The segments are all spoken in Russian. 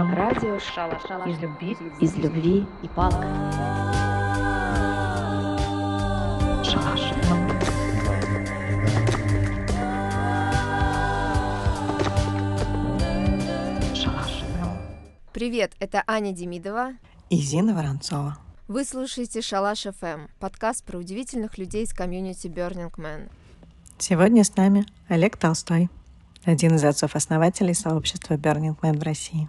FM. Радио Шалаш. из любви, из любви и палка. Шалаш. Привет, это Аня Демидова. И Зина Воронцова. Вы слушаете Шалаш FM, подкаст про удивительных людей из комьюнити Burning Man. Сегодня с нами Олег Толстой, один из отцов-основателей сообщества Burning Man в России.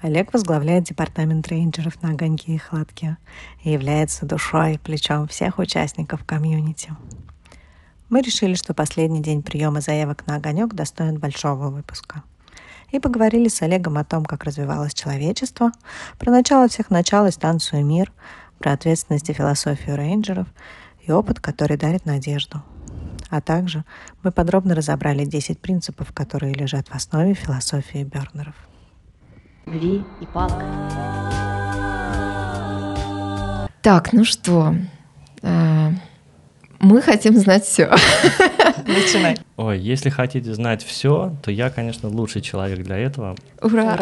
Олег возглавляет департамент рейнджеров на огоньке и хладке и является душой и плечом всех участников комьюнити. Мы решили, что последний день приема заявок на огонек достоин большого выпуска. И поговорили с Олегом о том, как развивалось человечество, про начало всех начал и станцию «Мир», про ответственность и философию рейнджеров и опыт, который дарит надежду. А также мы подробно разобрали 10 принципов, которые лежат в основе философии Бернеров. Любви и палка. Так, ну что, э, мы хотим знать все. Начинай. Ой, если хотите знать все, то я, конечно, лучший человек для этого. Ура!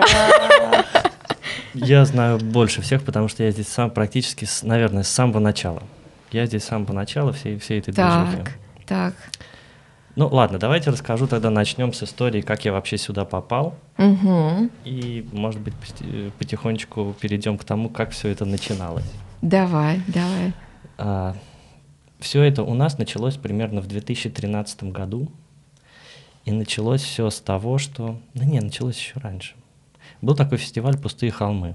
Я знаю больше всех, потому что я здесь сам практически, наверное, с самого начала. Я здесь с самого начала всей, всей этой движухи. Так, так. Ну ладно, давайте расскажу тогда, начнем с истории, как я вообще сюда попал. Угу. И, может быть, пос- потихонечку перейдем к тому, как все это начиналось. Давай, давай. все это у нас началось примерно в 2013 году. И началось все с того, что... Да не, началось еще раньше. Был такой фестиваль «Пустые холмы».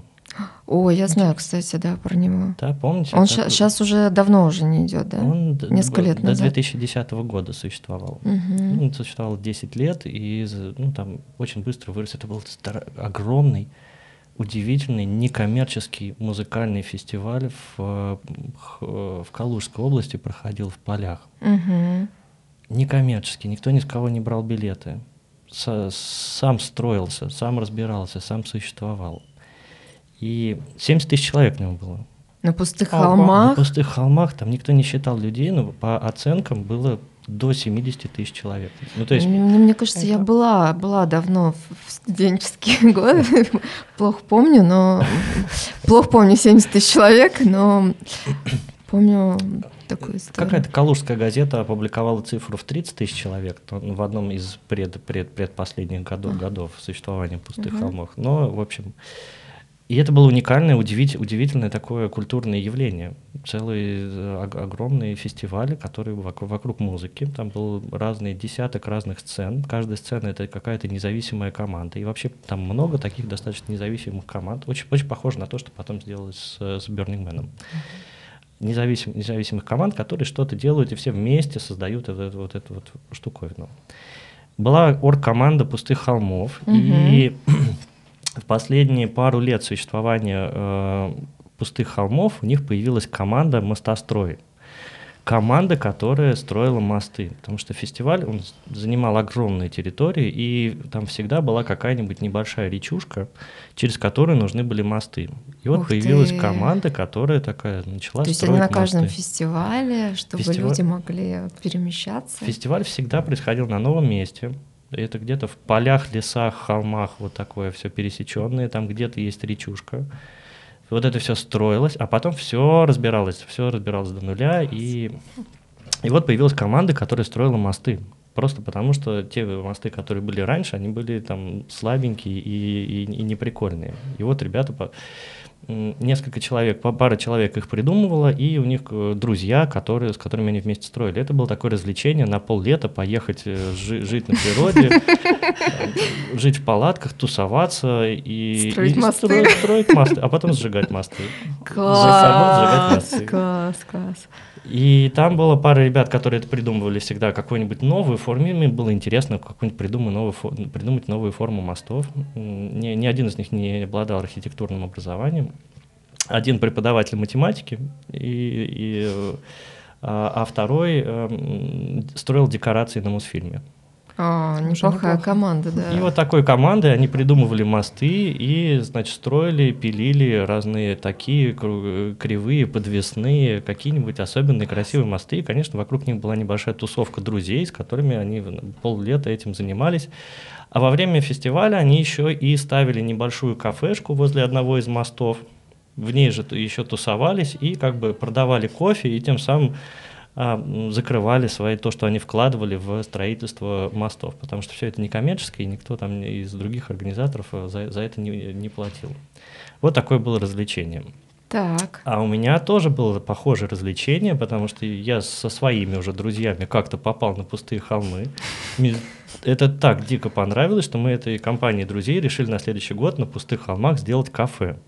О, я знаю, кстати, да, про него. Да, помните? Он сейчас уже давно уже не идет, да? Он Несколько лет до назад. 2010 года существовал. Ну, Он существовал 10 лет, и ну, там очень быстро вырос. Это был огромный, удивительный, некоммерческий музыкальный фестиваль в, э, в Калужской области проходил в полях. Мгм. Некоммерческий, никто ни с кого не брал билеты. Са- сам строился, сам разбирался, сам существовал. И 70 тысяч человек на нем было. На пустых Ого. На холмах. пустых холмах там никто не считал людей, но по оценкам было до 70 тысяч человек. Ну, то есть, Мне, мне- кажется, я была, была давно в, студенческие годы. Плохо помню, но плохо помню 70 тысяч человек, но помню такую историю. какая-то калужская газета опубликовала цифру в 30 тысяч человек то- в одном из пред, пред, предпоследних годов, годов существования пустых холмов. Но, в общем, и это было уникальное, удивить- удивительное такое культурное явление. Целый э, ог- огромный фестиваль, который вокруг, вокруг музыки. Там был разный десяток разных сцен. Каждая сцена это какая-то независимая команда. И вообще там много таких достаточно независимых команд. Очень, очень похоже на то, что потом сделалось с, с Burning Man. Независим, независимых команд, которые что-то делают, и все вместе создают вот эту вот, эту вот штуковину. Была оргкоманда «Пустых холмов», и в последние пару лет существования э, «Пустых холмов» у них появилась команда «Мостострой». Команда, которая строила мосты. Потому что фестиваль, он занимал огромные территории, и там всегда была какая-нибудь небольшая речушка, через которую нужны были мосты. И вот Ух появилась ты. команда, которая такая начала То есть строить они на каждом мосты. фестивале, чтобы Фестиваль- люди могли перемещаться. Фестиваль всегда происходил на новом месте. Это где-то в полях, лесах, холмах, вот такое все пересеченное, там где-то есть речушка. Вот это все строилось, а потом все разбиралось, все разбиралось до нуля, и, и вот появилась команда, которая строила мосты. Просто потому, что те мосты, которые были раньше, они были там слабенькие и, и, и неприкольные. И вот ребята, по- несколько человек, пара человек их придумывала, и у них э, друзья, которые, с которыми они вместе строили. Это было такое развлечение на поллета поехать э, жи- жить на природе, э, жить в палатках, тусоваться и Строить и мосты. строить, строить мосты, а потом сжигать мосты. Класс, класс, класс. И там было пара ребят, которые это придумывали всегда, какую-нибудь новую форму. Им было интересно какую-нибудь придумать новую, придумать новую форму мостов. Ни, ни один из них не обладал архитектурным образованием. Один преподаватель математики, и, и, э, а, а второй эм, строил декорации на Мосфильме. А, неплохая неплохо. команда, да. И вот такой командой они придумывали мосты и, значит, строили, пилили разные такие кривые, подвесные, какие-нибудь особенные красивые мосты. И, конечно, вокруг них была небольшая тусовка друзей, с которыми они в- поллета этим занимались. А во время фестиваля они еще и ставили небольшую кафешку возле одного из мостов. В ней же еще тусовались и как бы продавали кофе, и тем самым закрывали свои, то, что они вкладывали в строительство мостов, потому что все это некоммерческое, и никто там из других организаторов э, за, за это не, не платил. Вот такое было развлечение. Так. А у меня тоже было похожее развлечение, потому что я со своими уже друзьями как-то попал на пустые холмы. Это так дико понравилось, что мы этой компанией друзей решили на следующий год на пустых холмах сделать кафе.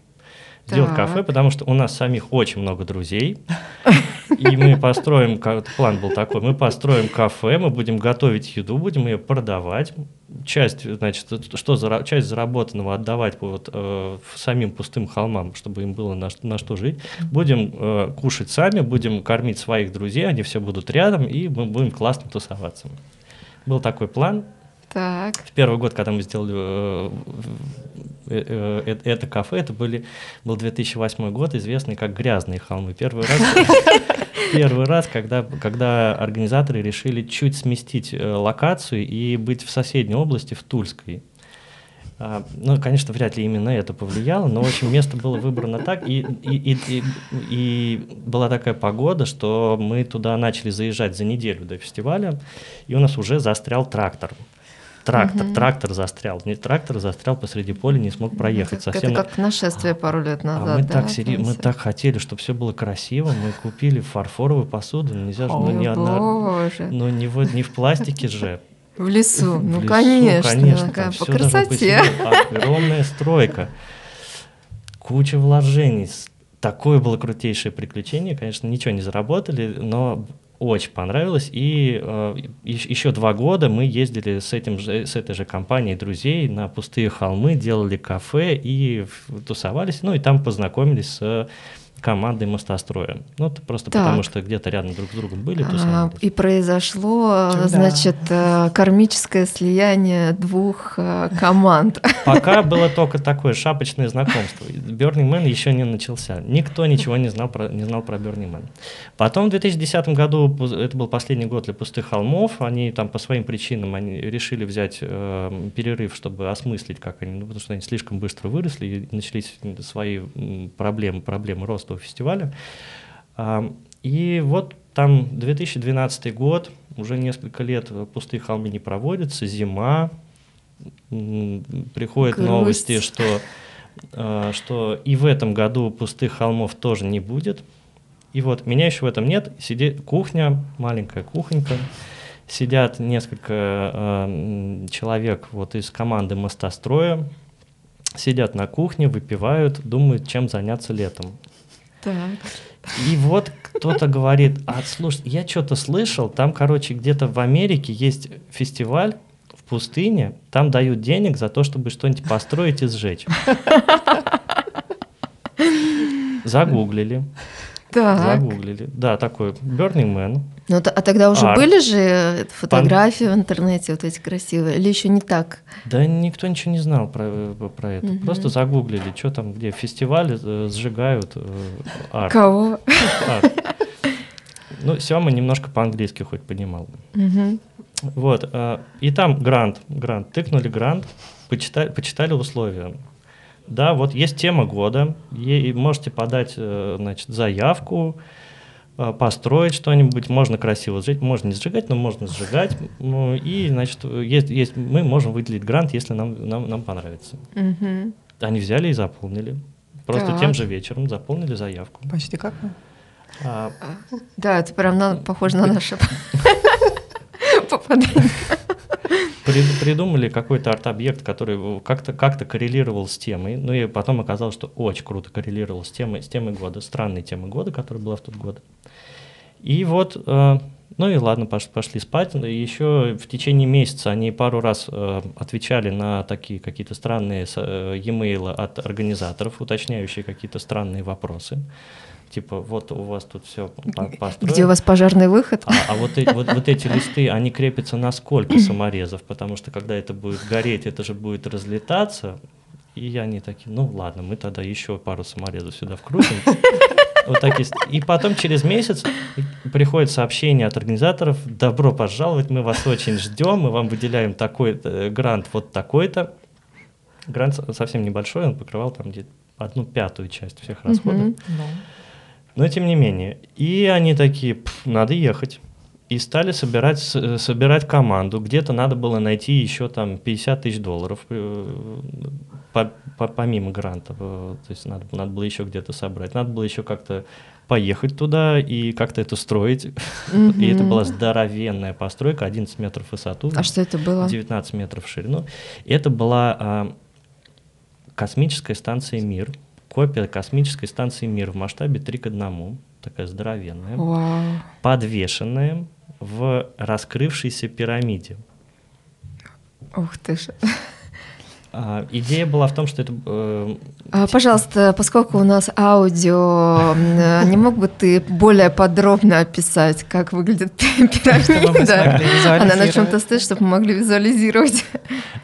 Сделать Так. кафе, потому что у нас самих очень много друзей. И мы построим, план был такой, мы построим кафе, мы будем готовить еду, будем ее продавать. Часть, значит, что зара- часть заработанного отдавать вот, э, самим пустым холмам, чтобы им было на, на что жить. Будем э, кушать сами, будем кормить своих друзей, они все будут рядом, и мы будем классно тусоваться. Был такой план. Так. В первый год, когда мы сделали э, э, э, это кафе, это были, был 2008 год, известный как «Грязные холмы». Первый раз, первый раз когда, когда организаторы решили чуть сместить локацию и быть в соседней области, в Тульской. А, ну, конечно, вряд ли именно это повлияло, но, в общем, место было выбрано так, и, и, и, и, и была такая погода, что мы туда начали заезжать за неделю до фестиваля, и у нас уже застрял трактор. Трактор, Мгм. трактор застрял. Не трактор застрял посреди поля, не смог проехать. Это, Совсем это как нашествие пару лет назад, а мы, да? так, сери- мы так хотели, чтобы все было красиво. Мы купили фарфоровую посуду. ну, Нельзя же, ну, Ой, не одна, боже. ну не, вот, не в пластике же. В лесу, В ну лесу, конечно, конечно, такая по красоте. Огромная стройка, куча вложений. Такое было крутейшее приключение. Конечно, ничего не заработали, но очень понравилось. И э, ещ- еще два года мы ездили с, этим же, с этой же компанией друзей на пустые холмы, делали кафе и тусовались. Ну и там познакомились с командой мостостроя. Ну, это просто Так. потому, что где-то рядом друг с другом были, А. И произошло, Да. значит, э, кармическое слияние двух э, команд. Пока было только такое шапочное знакомство. Burning Man еще не начался. Никто ничего не знал про, не знал про Burning Man. Потом в 2010 году, это был последний год для пустых холмов, они там по своим причинам они решили взять э, перерыв, чтобы осмыслить, как они, ну, потому что они слишком быстро выросли и начались свои проблемы, проблемы роста у фестиваля. А, И вот там 2012 год, уже несколько лет пустые холмы не проводятся, зима, приходят Грусть. новости, что, э, что и в этом году пустых холмов тоже не будет. И вот меня еще в этом нет. Сидит кухня, маленькая кухонька. Сидят несколько э, м, человек вот из команды мостостроя. Сидят на кухне, выпивают, думают, чем заняться летом. Так. И вот кто-то говорит, а слушай, я что-то слышал, там, короче, где-то в Америке есть фестиваль в пустыне, там дают денег за то, чтобы что-нибудь построить и сжечь. Загуглили, Так. загуглили. Да, такой Burning Man. Ну, а тогда уже А. были же э, фотографии в интернете вот эти красивые, или еще не так? Да никто ничего не знал про, э, про это. Мгм. Просто загуглили, что там, где фестивали э, сжигают э, арт. Кого? арт. Ну, Сема немножко по-английски хоть понимал. Мгм. Вот, э, и там грант, грант, тыкнули грант, почитали, почитали условия. Да, вот есть тема года, е- и можете подать, э, значит, заявку, построить что-нибудь, можно красиво сжечь, можно не сжигать, но можно сжигать, ну, и, значит, есть, есть, мы можем выделить грант, если нам, нам, нам понравится. Мгм. Они взяли и заполнили. Просто Так. тем же вечером заполнили заявку. Почти как мы. А, Да, это прям на- похоже на наше попадание. При- придумали какой-то арт-объект, который как-то как коррелировал с темой. Ну и потом оказалось, что очень круто коррелировал с темой, с темой года, странной темой года, которая была в тот год. И вот, э, ну и ладно, пош- пошли спать. И еще в течение месяца они пару раз э, отвечали на такие какие-то странные э, e-mail от организаторов, уточняющие какие-то странные вопросы. Типа, вот у вас тут все построено. Где у вас пожарный выход? А, а вот, вот, вот эти листы, они крепятся на сколько саморезов? Потому что когда это будет гореть, это же будет разлетаться. И они такие, ну ладно, мы тогда еще пару саморезов сюда вкрутим. Вот так есть. И потом через месяц приходит сообщение от организаторов, добро пожаловать, мы вас очень ждем, мы вам выделяем такой э, грант вот такой-то. Грант со- совсем небольшой, он покрывал там где-то одну пятую часть всех расходов. Мгм. Но тем не менее. И они такие, «Пф, надо ехать. И стали собирать, э, собирать команду. Где-то надо было найти еще там 50 тысяч долларов э, по- по- помимо грантов. э, То есть надо, надо было еще где-то собрать. Надо было еще как-то поехать туда и как-то это строить. И это была здоровенная постройка, 11 метров в высоту. А что это было? 19 метров в ширину. Это была а, космическая станция «Мир», копия космической станции «Мир» в масштабе 3 к 1, такая здоровенная, Вау. подвешенная в раскрывшейся пирамиде. Ух ты ж. А, идея была в том, что это... э, А, пожалуйста, поскольку у нас аудио, э, не мог бы ты более подробно описать, как выглядит пирамида? Она на чем-то стоит, чтобы мы могли визуализировать.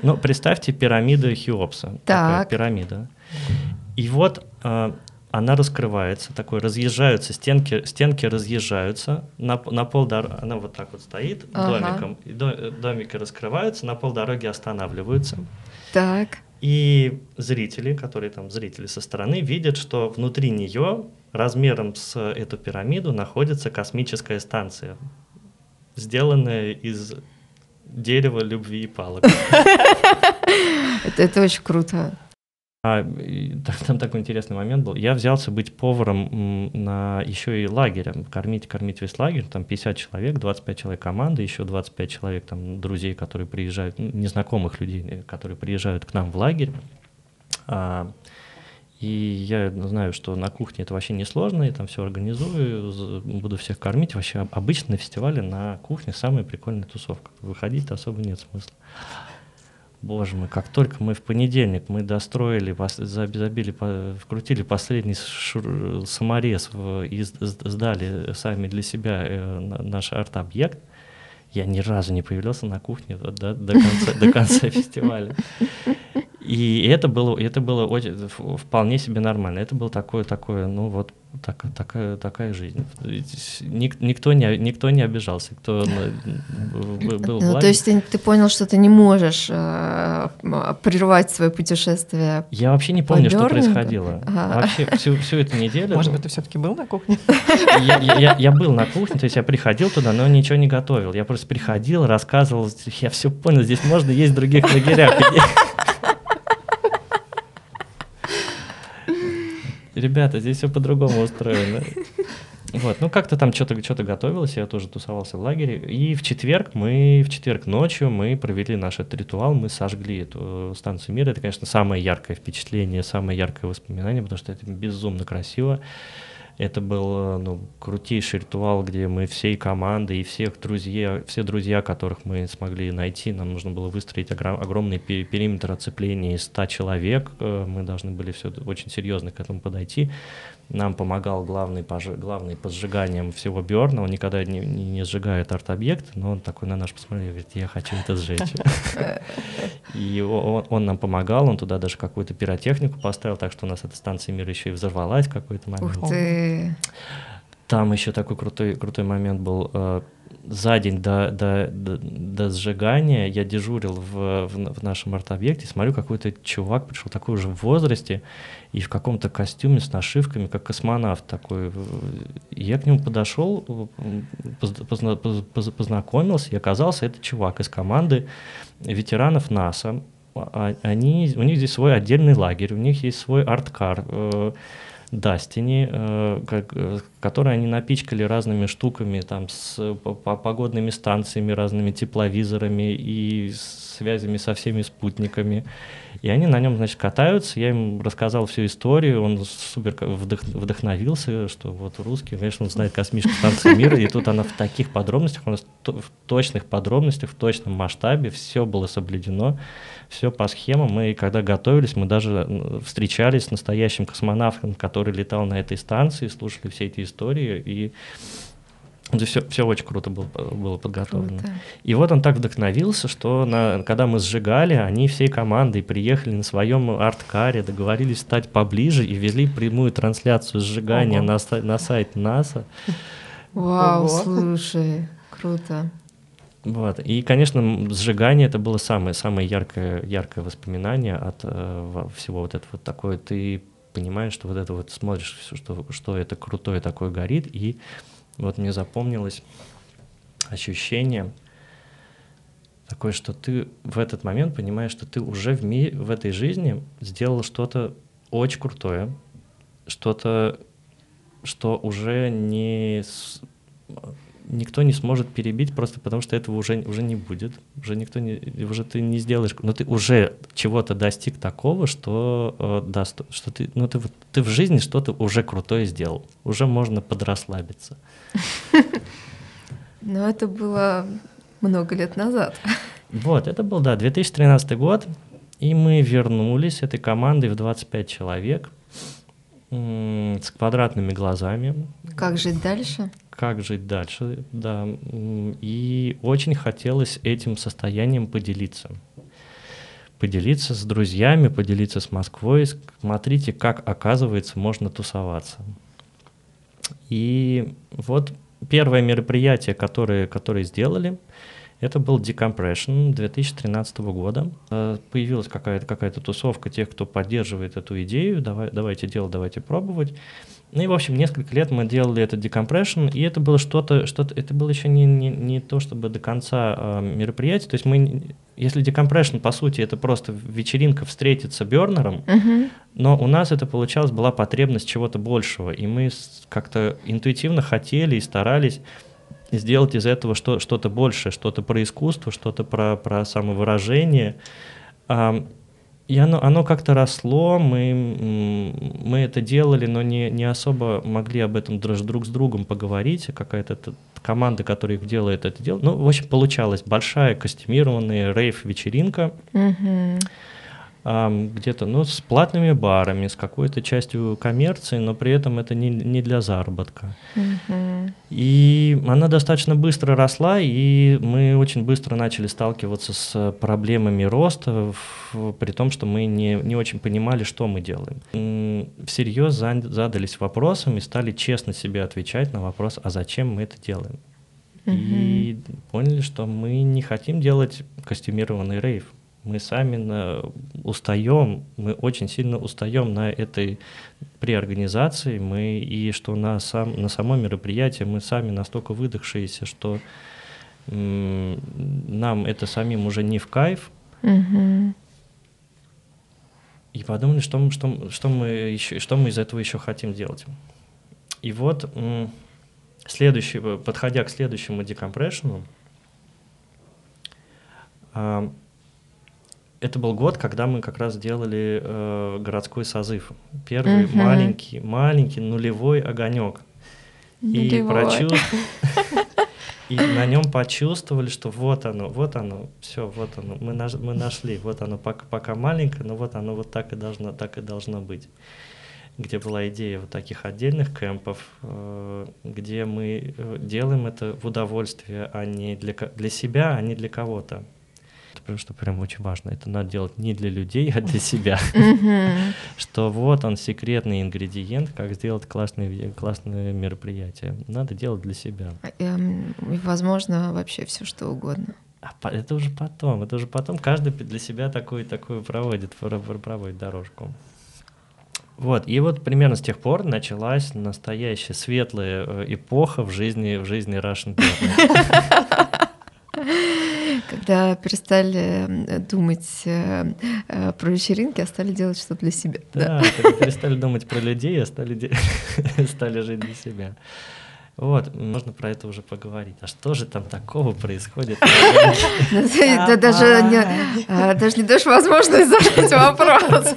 Ну, представьте пирамиду Хеопса. Такая Так. пирамида. И вот э, она раскрывается, такой разъезжаются, стенки, стенки разъезжаются, на, на полдороги, она вот так вот стоит Ага. домиком, и до- э, домики раскрываются, на полдороги останавливаются. Так. И зрители, которые там, зрители со стороны, видят, что внутри нее размером с эту пирамиду находится космическая станция, сделанная из дерева любви и палок. Это очень круто. А, там такой интересный момент был. Я взялся быть поваром на еще и лагерем, кормить, кормить весь лагерь. Там 50 человек, 25 человек команды, еще 25 человек там друзей, которые приезжают, ну, незнакомых людей, э, которые приезжают к нам в лагерь. А, и я знаю, что на кухне это вообще несложно, я там все организую, буду всех кормить. Вообще об- обычно на фестивале на кухне самая прикольная тусовка. Выходить особо нет смысла. Боже мой, как только мы в понедельник мы достроили, пос- заби- забили, по- вкрутили последний шур- саморез в- и сдали сами для себя э, на- наш арт-объект, я ни разу не появлялся на кухне до- до конца, до конца фестиваля. И это было, это было очень, вполне себе нормально. Это было такое, такое, ну вот так, такая, такая жизнь. Ник- никто, не, никто не обижался, кто был в Ну, то есть ты, ты понял, что ты не можешь э, прервать свое путешествие. Я вообще не помню, что происходило. Ага. Вообще всю, всю эту неделю. Может быть, ты все-таки был на кухне? я, я- я- я был на кухне, то есть я приходил туда, но ничего не готовил. Я просто приходил, рассказывал, я все понял, здесь можно есть в других лагерях. Ребята, здесь все по-другому устроено. Вот, ну как-то там что-то что готовилось, я тоже тусовался в лагере. И в четверг мы, в четверг ночью мы провели наш этот ритуал, мы сожгли эту э, станцию мира. Это, конечно, самое яркое впечатление, самое яркое воспоминание, потому что это безумно красиво. Это был э, ну, крутейший ритуал, где мы всей командой и всех друзей, все друзья, которых мы смогли найти, нам нужно было выстроить огром- огромный пе- периметр оцепления из 100 человек. Э, Мы должны были все очень серьезно к этому подойти. Нам помогал главный, пож- главный по сжиганиям всего Берна. Он никогда не, не, не сжигает арт-объект, но он такой на наш посмотрел и говорит, я хочу это сжечь. И он, он нам помогал, он туда даже какую-то пиротехнику поставил, так что у нас эта станция мира еще и взорвалась в какой-то момент. Ух ты. Там еще такой крутой, крутой момент был. э, За день до, до, до, до сжигания я дежурил в, в, в нашем арт-объекте, смотрю, какой-то чувак пришел такой уже в возрасте и в каком-то костюме с нашивками, как космонавт такой. Я к нему подошел, позна- поз- поз- познакомился, и оказался это чувак из команды ветеранов НАСА. А- Они, у них здесь свой отдельный лагерь, у них есть свой арт-кар. э, Дастини, э, как, э, которые они напичкали разными штуками, там, с погодными станциями, разными тепловизорами и связями со всеми спутниками. И они на нем, значит, катаются. Я им рассказал всю историю, он супер вдох, вдохновился, что вот русский, конечно, он знает космическую станцию мира, и тут она в таких подробностях, у нас в точных подробностях, в точном масштабе, все было соблюдено, все по схемам. Мы, когда готовились, мы даже встречались с настоящим космонавтом, который летал на этой станции, слушали все эти истории, и все, все очень круто было, было подготовлено. Круто. И вот он так вдохновился, что на, когда мы сжигали, они всей командой приехали на своем арт-каре, договорились стать поближе и везли прямую трансляцию сжигания на, на сайт НАСА. Вау, Ого. слушай, круто. Вот. И, конечно, сжигание это было самое, самое яркое, яркое воспоминание от э, всего вот этого вот такое. Ты понимаешь, что вот это вот смотришь, что, что это крутое такое горит, и вот мне запомнилось ощущение такое, что ты в этот момент понимаешь, что ты уже в, ми- в этой жизни сделал что-то очень крутое, что-то, что уже не. Никто не сможет перебить просто потому, что этого уже, уже не будет, уже никто не, уже ты не сделаешь, но ты уже чего-то достиг такого, что э, даст, что ты, ну ты, ты в жизни что-то уже крутое сделал, уже можно подрасслабиться. Но это было много лет назад. Вот, это был, да, 2013 год, и мы вернулись этой командой в 25 человек с квадратными глазами. Как жить дальше? Как жить дальше, да. И очень хотелось этим состоянием поделиться. Поделиться с друзьями, поделиться с Москвой. Смотрите, как, оказывается, можно тусоваться. И вот первое мероприятие, которое, которое сделали, это был Decompression 2013 года. Э, появилась какая-то какая тусовка тех, кто поддерживает эту идею, давай, давайте делать, давайте пробовать. Ну и, в общем, несколько лет мы делали этот decompression, и это было что-то, что-то это было еще не, не, не то, чтобы до конца э, мероприятие. То есть мы, если decompression, по сути, это просто вечеринка встретиться бернером, uh-huh. но у нас это получалось, была потребность чего-то большего, и мы как-то интуитивно хотели и старались сделать из этого что, что-то большее, что-то про искусство, что-то про, про самовыражение. И оно, оно как-то росло, мы, мы это делали, но не, не особо могли об этом друг, друг с другом поговорить. Какая-то команда, которая их делает, это дело. Ну, в общем, получалась большая костюмированная рейв-вечеринка. Mm-hmm где-то ну, с платными барами, с какой-то частью коммерции, но при этом это не, не для заработка. Mm-hmm. И она достаточно быстро росла, и мы очень быстро начали сталкиваться с проблемами роста, в, при том, что мы не, не очень понимали, что мы делаем. Всерьез задались вопросом и стали честно себе отвечать на вопрос, а зачем мы это делаем. Mm-hmm. И поняли, что мы не хотим делать костюмированный рейв мы сами на, устаем, мы очень сильно устаем на этой при организации, мы и что на, сам, на само мероприятие мы сами настолько выдохшиеся, что нам это самим уже не в кайф. И подумали, что, что, что, мы еще, что мы из этого еще хотим делать. И вот, следующий, подходя к следующему декомпрессиону, а, это был год, когда мы как раз делали э, городской созыв. Первый угу. маленький, маленький нулевой огонек. И прочувствовали. И на нем почувствовали, что вот оно, вот оно, все, вот оно, мы, наш, мы нашли, вот оно пока, пока маленькое, но вот оно вот так и должно, так и должно быть. Где была идея вот таких отдельных кемпов, э, где мы э, делаем это в удовольствие, а не для, для себя, а не для кого-то потому что прям очень важно. Это надо делать не для людей, а для себя. Что вот он секретный ингредиент, как сделать классное, классное мероприятие. Надо делать для себя. А, эм, возможно, вообще все что угодно. А это уже потом, это уже потом каждый для себя такую такую проводит, проводит дорожку. Вот, и вот примерно с тех пор началась настоящая светлая э, эпоха в жизни, в жизни Russian когда перестали думать э, э, про вечеринки, а стали делать что для себя. Да, когда перестали думать про людей, а стали, де- стали жить для себя. Вот, можно про это уже поговорить. А что же там такого происходит? Да даже не, а, даешь возможность задать вопрос.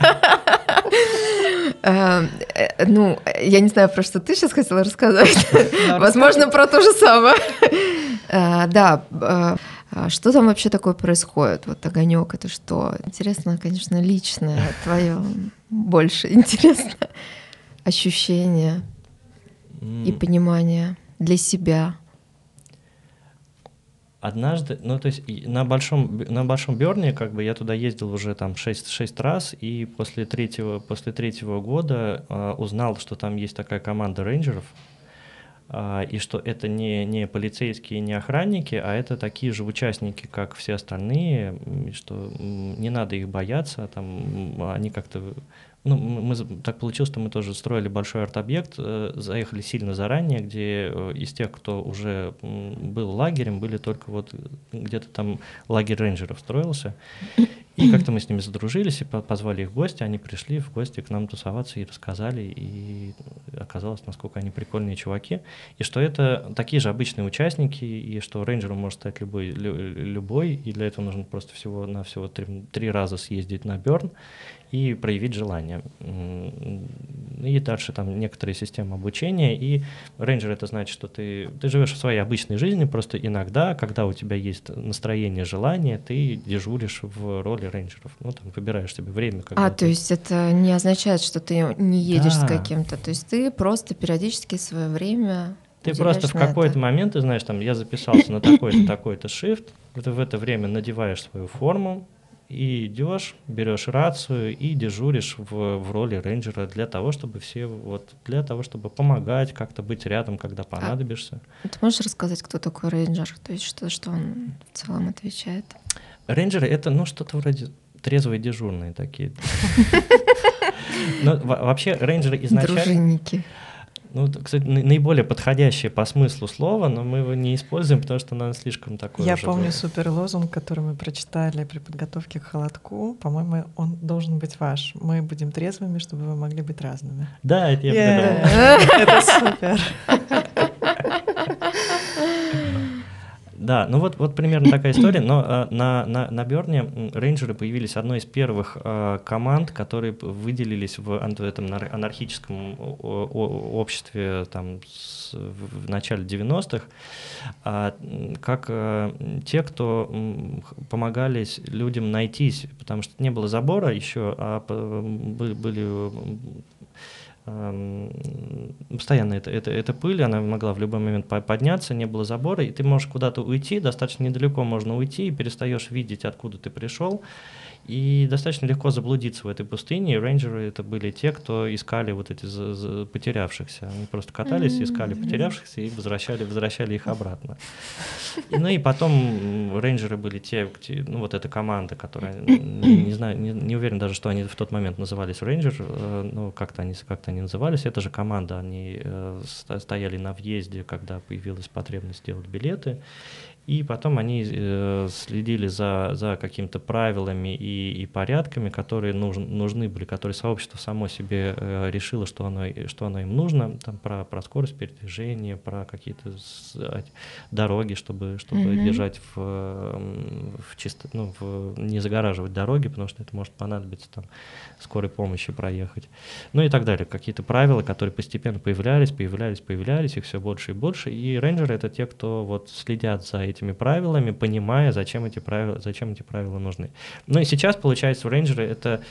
Э, Ну, я не знаю, про что ты сейчас хотела рассказать. Возможно, про то же самое. Да, что там вообще такое происходит? Вот огонек это что? Интересно, конечно, личное твое больше интересно. Ощущение и понимание для себя. Однажды, ну то есть на большом, на большом Берне, как бы я туда ездил уже там 6, шесть раз, и после третьего, после третьего года а, узнал, что там есть такая команда рейнджеров, а, и что это не, не полицейские, не охранники, а это такие же участники, как все остальные, что не надо их бояться, там они как-то... Ну, мы, так получилось, что мы тоже строили большой арт-объект, э, заехали сильно заранее, где э, из тех, кто уже был лагерем, были только вот э, где-то там лагерь рейнджеров строился. И как-то мы с ними задружились и по- позвали их в гости, они пришли в гости к нам тусоваться и рассказали, и оказалось, насколько они прикольные чуваки, и что это такие же обычные участники, и что рейнджером может стать любой, лю- любой, и для этого нужно просто всего-навсего три, три раза съездить на Берн и проявить желание. И дальше там некоторые системы обучения, и рейнджер это значит, что ты, ты живешь в своей обычной жизни, просто иногда, когда у тебя есть настроение, желание, ты дежуришь в роли рейнджеров. Ну, там, выбираешь себе время. Когда А, ты- то есть это не означает, что ты не едешь Да. с каким-то. То есть ты просто периодически свое время Ты просто в какой-то момент, ты знаешь, там, я записался на такой-то, такой-то shift, ты в это время надеваешь свою форму, и идешь, берешь рацию и дежуришь в, в роли рейнджера для того, чтобы все вот для того, чтобы помогать, как-то быть рядом, когда понадобишься. Ты можешь рассказать, кто такой рейнджер? То есть что, что он в целом отвечает? Рейнджеры это ну что-то вроде трезвые дежурные такие. Вообще рейнджеры изначально, Дружинники. Ну, кстати, на- наиболее подходящее по смыслу слова, но мы его не используем, потому что оно слишком такое. Я помню было. супер лозунг, который мы прочитали при подготовке к холодку. По-моему, он должен быть ваш. Мы будем трезвыми, чтобы вы могли быть разными. Да, это я Yeah. Это супер. Да, ну вот, вот примерно такая история, но э, на, на, на Берне рейнджеры появились одной из первых э, команд, которые выделились в, этом нар- анархическом обществе там, с- в, начале 90-х, а, как э, те, кто помогали людям найтись, потому что не было забора еще, а были, были постоянно это, это, это пыль, она могла в любой момент по- подняться, не было забора, и ты можешь куда-то уйти, достаточно недалеко можно уйти, и перестаешь видеть, откуда ты пришел, и достаточно легко заблудиться в этой пустыне. И рейнджеры это были те, кто искали вот эти за- за- потерявшихся. Они просто катались, искали потерявшихся и возвращали, возвращали их обратно. И, ну и потом рейнджеры были те, где- ну вот эта команда, которая, не, не знаю, не, не уверен даже, что они в тот момент назывались рейнджер, э, ну как-то они, как-то они назывались. Это же команда, они э, стояли на въезде, когда появилась потребность делать билеты. И потом они э, следили за, за какими-то правилами и, и порядками, которые нужен, нужны были, которые сообщество само себе э, решило, что оно, что оно им нужно, там, про, про скорость передвижения, про какие-то дороги, чтобы, чтобы Мгм. держать в, в чисто, ну, в, не загораживать дороги, потому что это может понадобиться там скорой помощи проехать. Ну и так далее. Какие-то правила, которые постепенно появлялись, появлялись, появлялись, их все больше и больше. И рейнджеры — это те, кто вот следят за этими правилами, понимая, зачем эти правила, зачем эти правила нужны. Ну и сейчас, получается, рейнджеры — это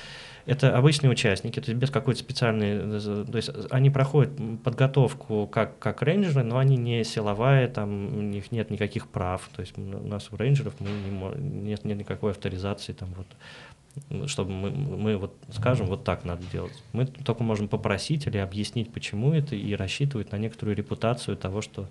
это обычные участники, то есть без какой-то специальной, э, то есть они проходят подготовку как, как рейнджеры, но они не силовая, там у них нет никаких прав, то есть у нас у рейнджеров мы не нет, нет никакой авторизации, там вот, чтобы мы, мы вот скажем, вот так надо делать. Мы только можем попросить или объяснить, почему это, и рассчитывать на некоторую репутацию того, что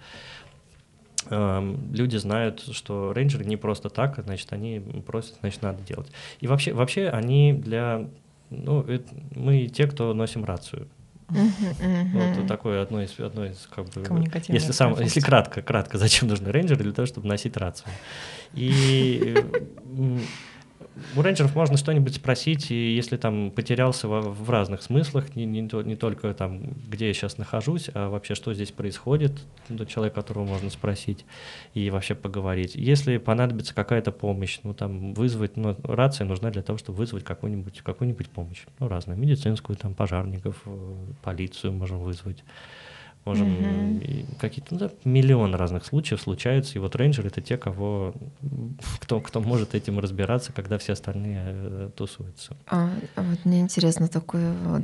люди знают, что рейнджеры не просто так, значит, они просят, значит, надо делать. И вообще, вообще они для... Ну, это- мы те, кто носим рацию. Вот такое одно из, одно из как бы, если, сам, если кратко, кратко, зачем нужны рейнджеры? Для того, чтобы носить рацию. И у рейнджеров можно что-нибудь спросить, и если там потерялся в, в разных смыслах, не, не, не только там, где я сейчас нахожусь, а вообще, что здесь происходит, ну, человек, которого можно спросить и вообще поговорить. Если понадобится какая-то помощь, ну, там, вызвать, ну, рация нужна для того, чтобы вызвать какую-нибудь какую помощь, ну, разную, медицинскую, там, пожарников, э, полицию можем вызвать можем mm-hmm. какие-то ну, да, миллион разных случаев случаются, и вот рейнджеры это те, кого кто кто может этим разбираться, когда все остальные э, тусуются. А, а вот мне интересно такой вот,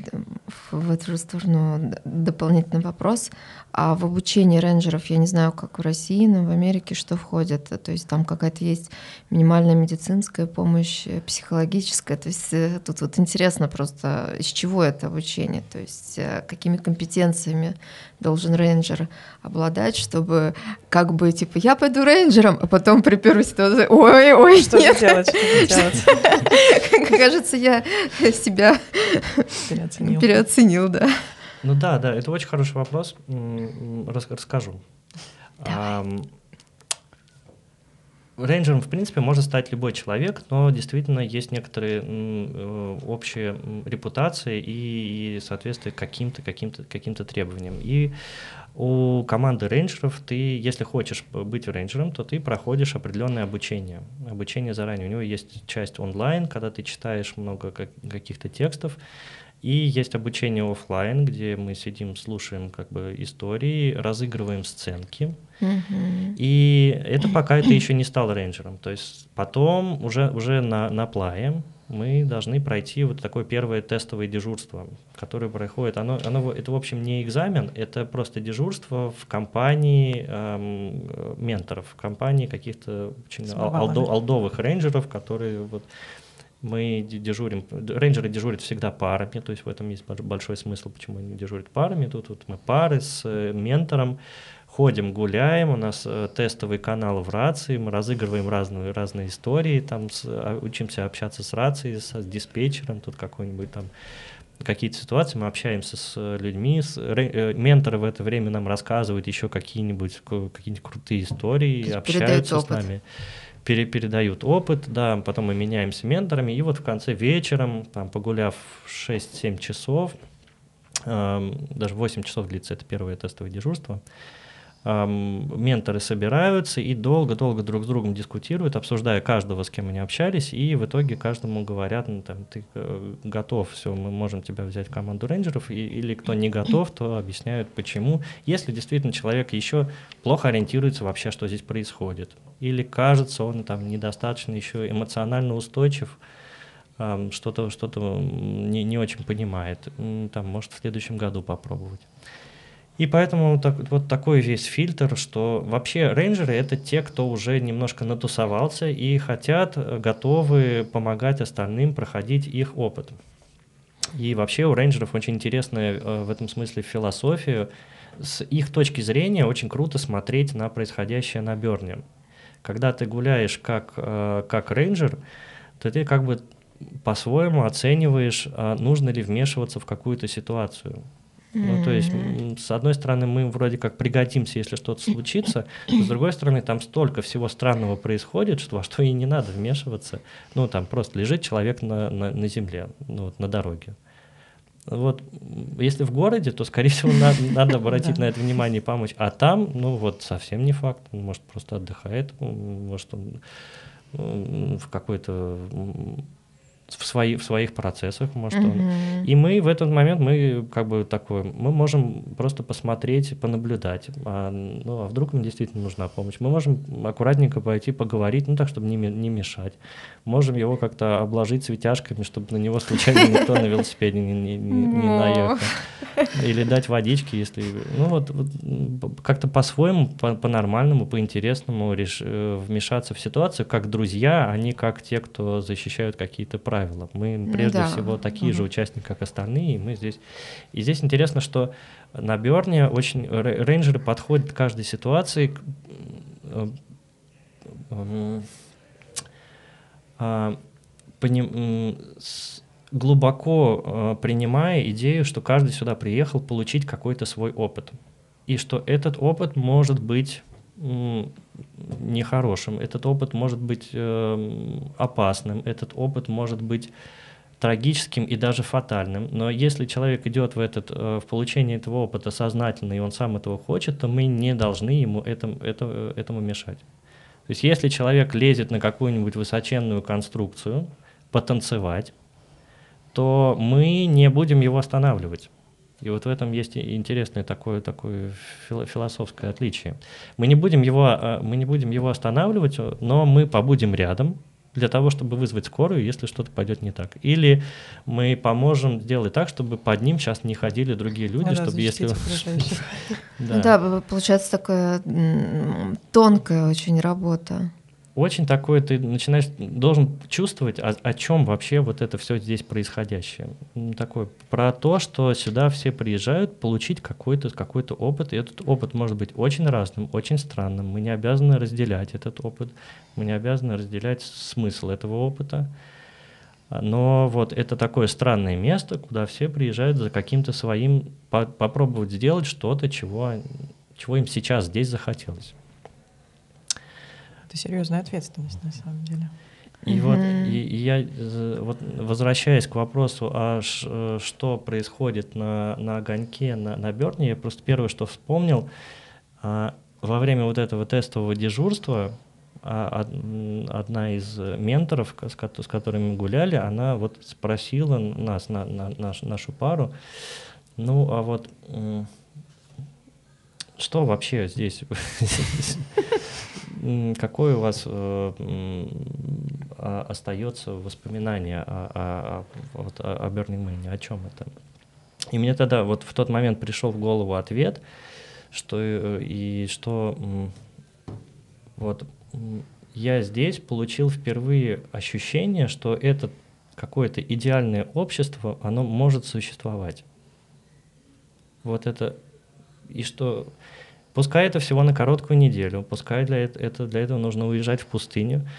в эту же сторону дополнительный вопрос. А в обучении рейнджеров, я не знаю, как в России, но в Америке что входит? То есть там какая-то есть минимальная медицинская помощь, э, психологическая. То есть э, тут вот интересно просто, из чего это обучение, то есть какими компетенциями должен рейнджер обладать, чтобы как бы, типа, я пойду рейнджером, а потом при первой ситуации, ой, ой, что нет. делать, что делать? Кажется, я себя переоценил. переоценил, да. Ну да, да, это очень хороший вопрос. Расскажу. Давай. Рейнджером, в принципе, может стать любой человек, но действительно есть некоторые э, общие репутации и, и соответствие каким-то каким-то каким-то требованиям. И у команды рейнджеров ты, если хочешь быть рейнджером, то ты проходишь определенное обучение. Обучение заранее. У него есть часть онлайн, когда ты читаешь много каких-то текстов, и есть обучение офлайн, где мы сидим, слушаем как бы истории, разыгрываем сценки. Mm-hmm. И это пока это еще не стал рейнджером. То есть потом уже, уже на, на плае мы должны пройти вот такое первое тестовое дежурство, которое проходит. Оно, оно это, в общем, не экзамен, это просто дежурство в компании эм, менторов, в компании каких-то очень алдо, алдовых рейнджеров, которые вот мы дежурим, рейнджеры дежурят всегда парами, то есть в этом есть большой смысл, почему они дежурят парами. Тут вот мы пары с э, ментором, ходим, гуляем, у нас э, тестовый канал в рации, мы разыгрываем разные, разные истории, там с, а, учимся общаться с рацией, с, с диспетчером, тут какой-нибудь там какие-то ситуации, мы общаемся с людьми, с, э, менторы в это время нам рассказывают еще какие-нибудь какие крутые истории, общаются с нами пере, передают опыт, да, потом мы меняемся менторами, и вот в конце вечером, там, погуляв 6-7 часов, э, даже 8 часов длится это первое тестовое дежурство, менторы собираются и долго-долго друг с другом дискутируют, обсуждая каждого, с кем они общались, и в итоге каждому говорят, ну, там, ты э, готов, все, мы можем тебя взять в команду рейнджеров, и, или кто не готов, то объясняют, почему. Если действительно человек еще плохо ориентируется вообще, что здесь происходит, или кажется, он там недостаточно еще эмоционально устойчив, что-то что не, не очень понимает, там, может в следующем году попробовать. И поэтому так, вот такой весь фильтр, что вообще рейнджеры это те, кто уже немножко натусовался и хотят, э, готовы помогать остальным проходить их опыт. И вообще у рейнджеров очень интересная э, в этом смысле философия. С их точки зрения очень круто смотреть на происходящее на Берне. Когда ты гуляешь как, э, как рейнджер, то ты как бы по-своему оцениваешь, а нужно ли вмешиваться в какую-то ситуацию. Ну, то есть, с одной стороны, мы вроде как пригодимся, если что-то случится, с другой стороны, там столько всего странного происходит, что во что и не надо вмешиваться. Ну, там просто лежит человек на, на, на земле, ну, вот, на дороге. Вот, если в городе, то, скорее всего, надо, надо обратить на это внимание и помочь. А там, ну, вот совсем не факт. Может, просто отдыхает, может, он в какой-то в, свои, в своих процессах, может mm-hmm. он. И мы в этот момент, мы как бы такое, мы можем просто посмотреть, понаблюдать, а, ну, а вдруг им действительно нужна помощь. Мы можем аккуратненько пойти поговорить, ну так, чтобы не, не мешать. Можем его как-то обложить цветяшками, чтобы на него случайно никто на велосипеде не, не, не, не наехал. Или дать водички, если... Ну вот, вот как-то по-своему, по-нормальному, по по-интересному реш... Э, вмешаться в ситуацию, как друзья, а не как те, кто защищают какие-то правила. Мы прежде да. всего такие угу. же участники, как остальные, и мы здесь... И здесь интересно, что на Берне очень рейнджеры подходят к каждой ситуации э, а, глубоко э, принимая идею, что каждый сюда приехал получить какой-то свой опыт. И что этот опыт может быть нехорошим, этот опыт может быть э, опасным, этот опыт может быть трагическим и даже фатальным. Но если человек идет в, этот, э, в получение этого опыта сознательно, и он сам этого хочет, то мы не должны ему этому, это, этому мешать. То есть если человек лезет на какую-нибудь высоченную конструкцию, потанцевать, то мы не будем его останавливать. И вот в этом есть интересное такое, такое философское отличие. Мы не, будем его, э, мы не будем его останавливать, но мы побудем рядом, для того, чтобы вызвать скорую, если что-то пойдет не так. Или мы поможем сделать так, чтобы под ним сейчас не ходили другие люди, да, чтобы если... да. да, получается такая тонкая очень работа очень такое, ты начинаешь, должен чувствовать, о, о чем вообще вот это все здесь происходящее. Такое, про то, что сюда все приезжают получить какой-то какой опыт, и этот опыт может быть очень разным, очень странным. Мы не обязаны разделять этот опыт, мы не обязаны разделять смысл этого опыта. Но вот это такое странное место, куда все приезжают за каким-то своим, по попробовать сделать что-то, чего, чего им сейчас здесь захотелось. Это серьезная ответственность на самом деле. И mm-hmm. вот и, и я вот возвращаясь к вопросу, а ш, э, что происходит на, на огоньке, на, на Берне, я просто первое, что вспомнил, а, во время вот этого тестового дежурства а, одна из менторов, с, с которыми мы гуляли, она вот спросила нас, на, на, наш, нашу пару, ну а вот что вообще здесь какое у вас э, остается воспоминание о, о, вот, о Burning Man, о чем это? И мне тогда вот в тот момент пришел в голову ответ, что э, и что вот я здесь получил впервые ощущение, что это какое-то идеальное общество, оно может существовать. Вот это и что Пускай это всего на короткую неделю, пускай для, это, для этого нужно уезжать в пустыню,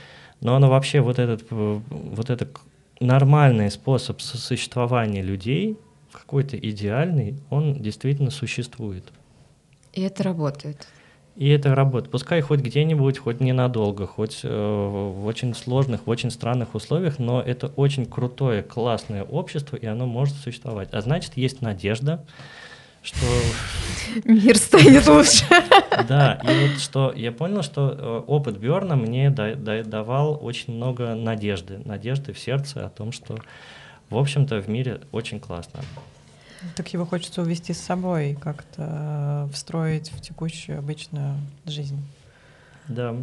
но оно вообще вот этот, э, вот этот нормальный способ существования людей, какой-то идеальный, он действительно существует. И это работает. И это работает. Пускай хоть где-нибудь, хоть ненадолго, хоть э, в очень сложных, в очень странных условиях, но это очень крутое, классное общество, и оно может существовать. А значит, есть надежда, что... Мир станет лучше. Да, и вот что я понял, что э, опыт Берна мне давал очень много надежды, надежды в сердце о том, что, в общем-то, в мире очень классно. Так его хочется увести с собой, как-то встроить в текущую обычную жизнь. Да.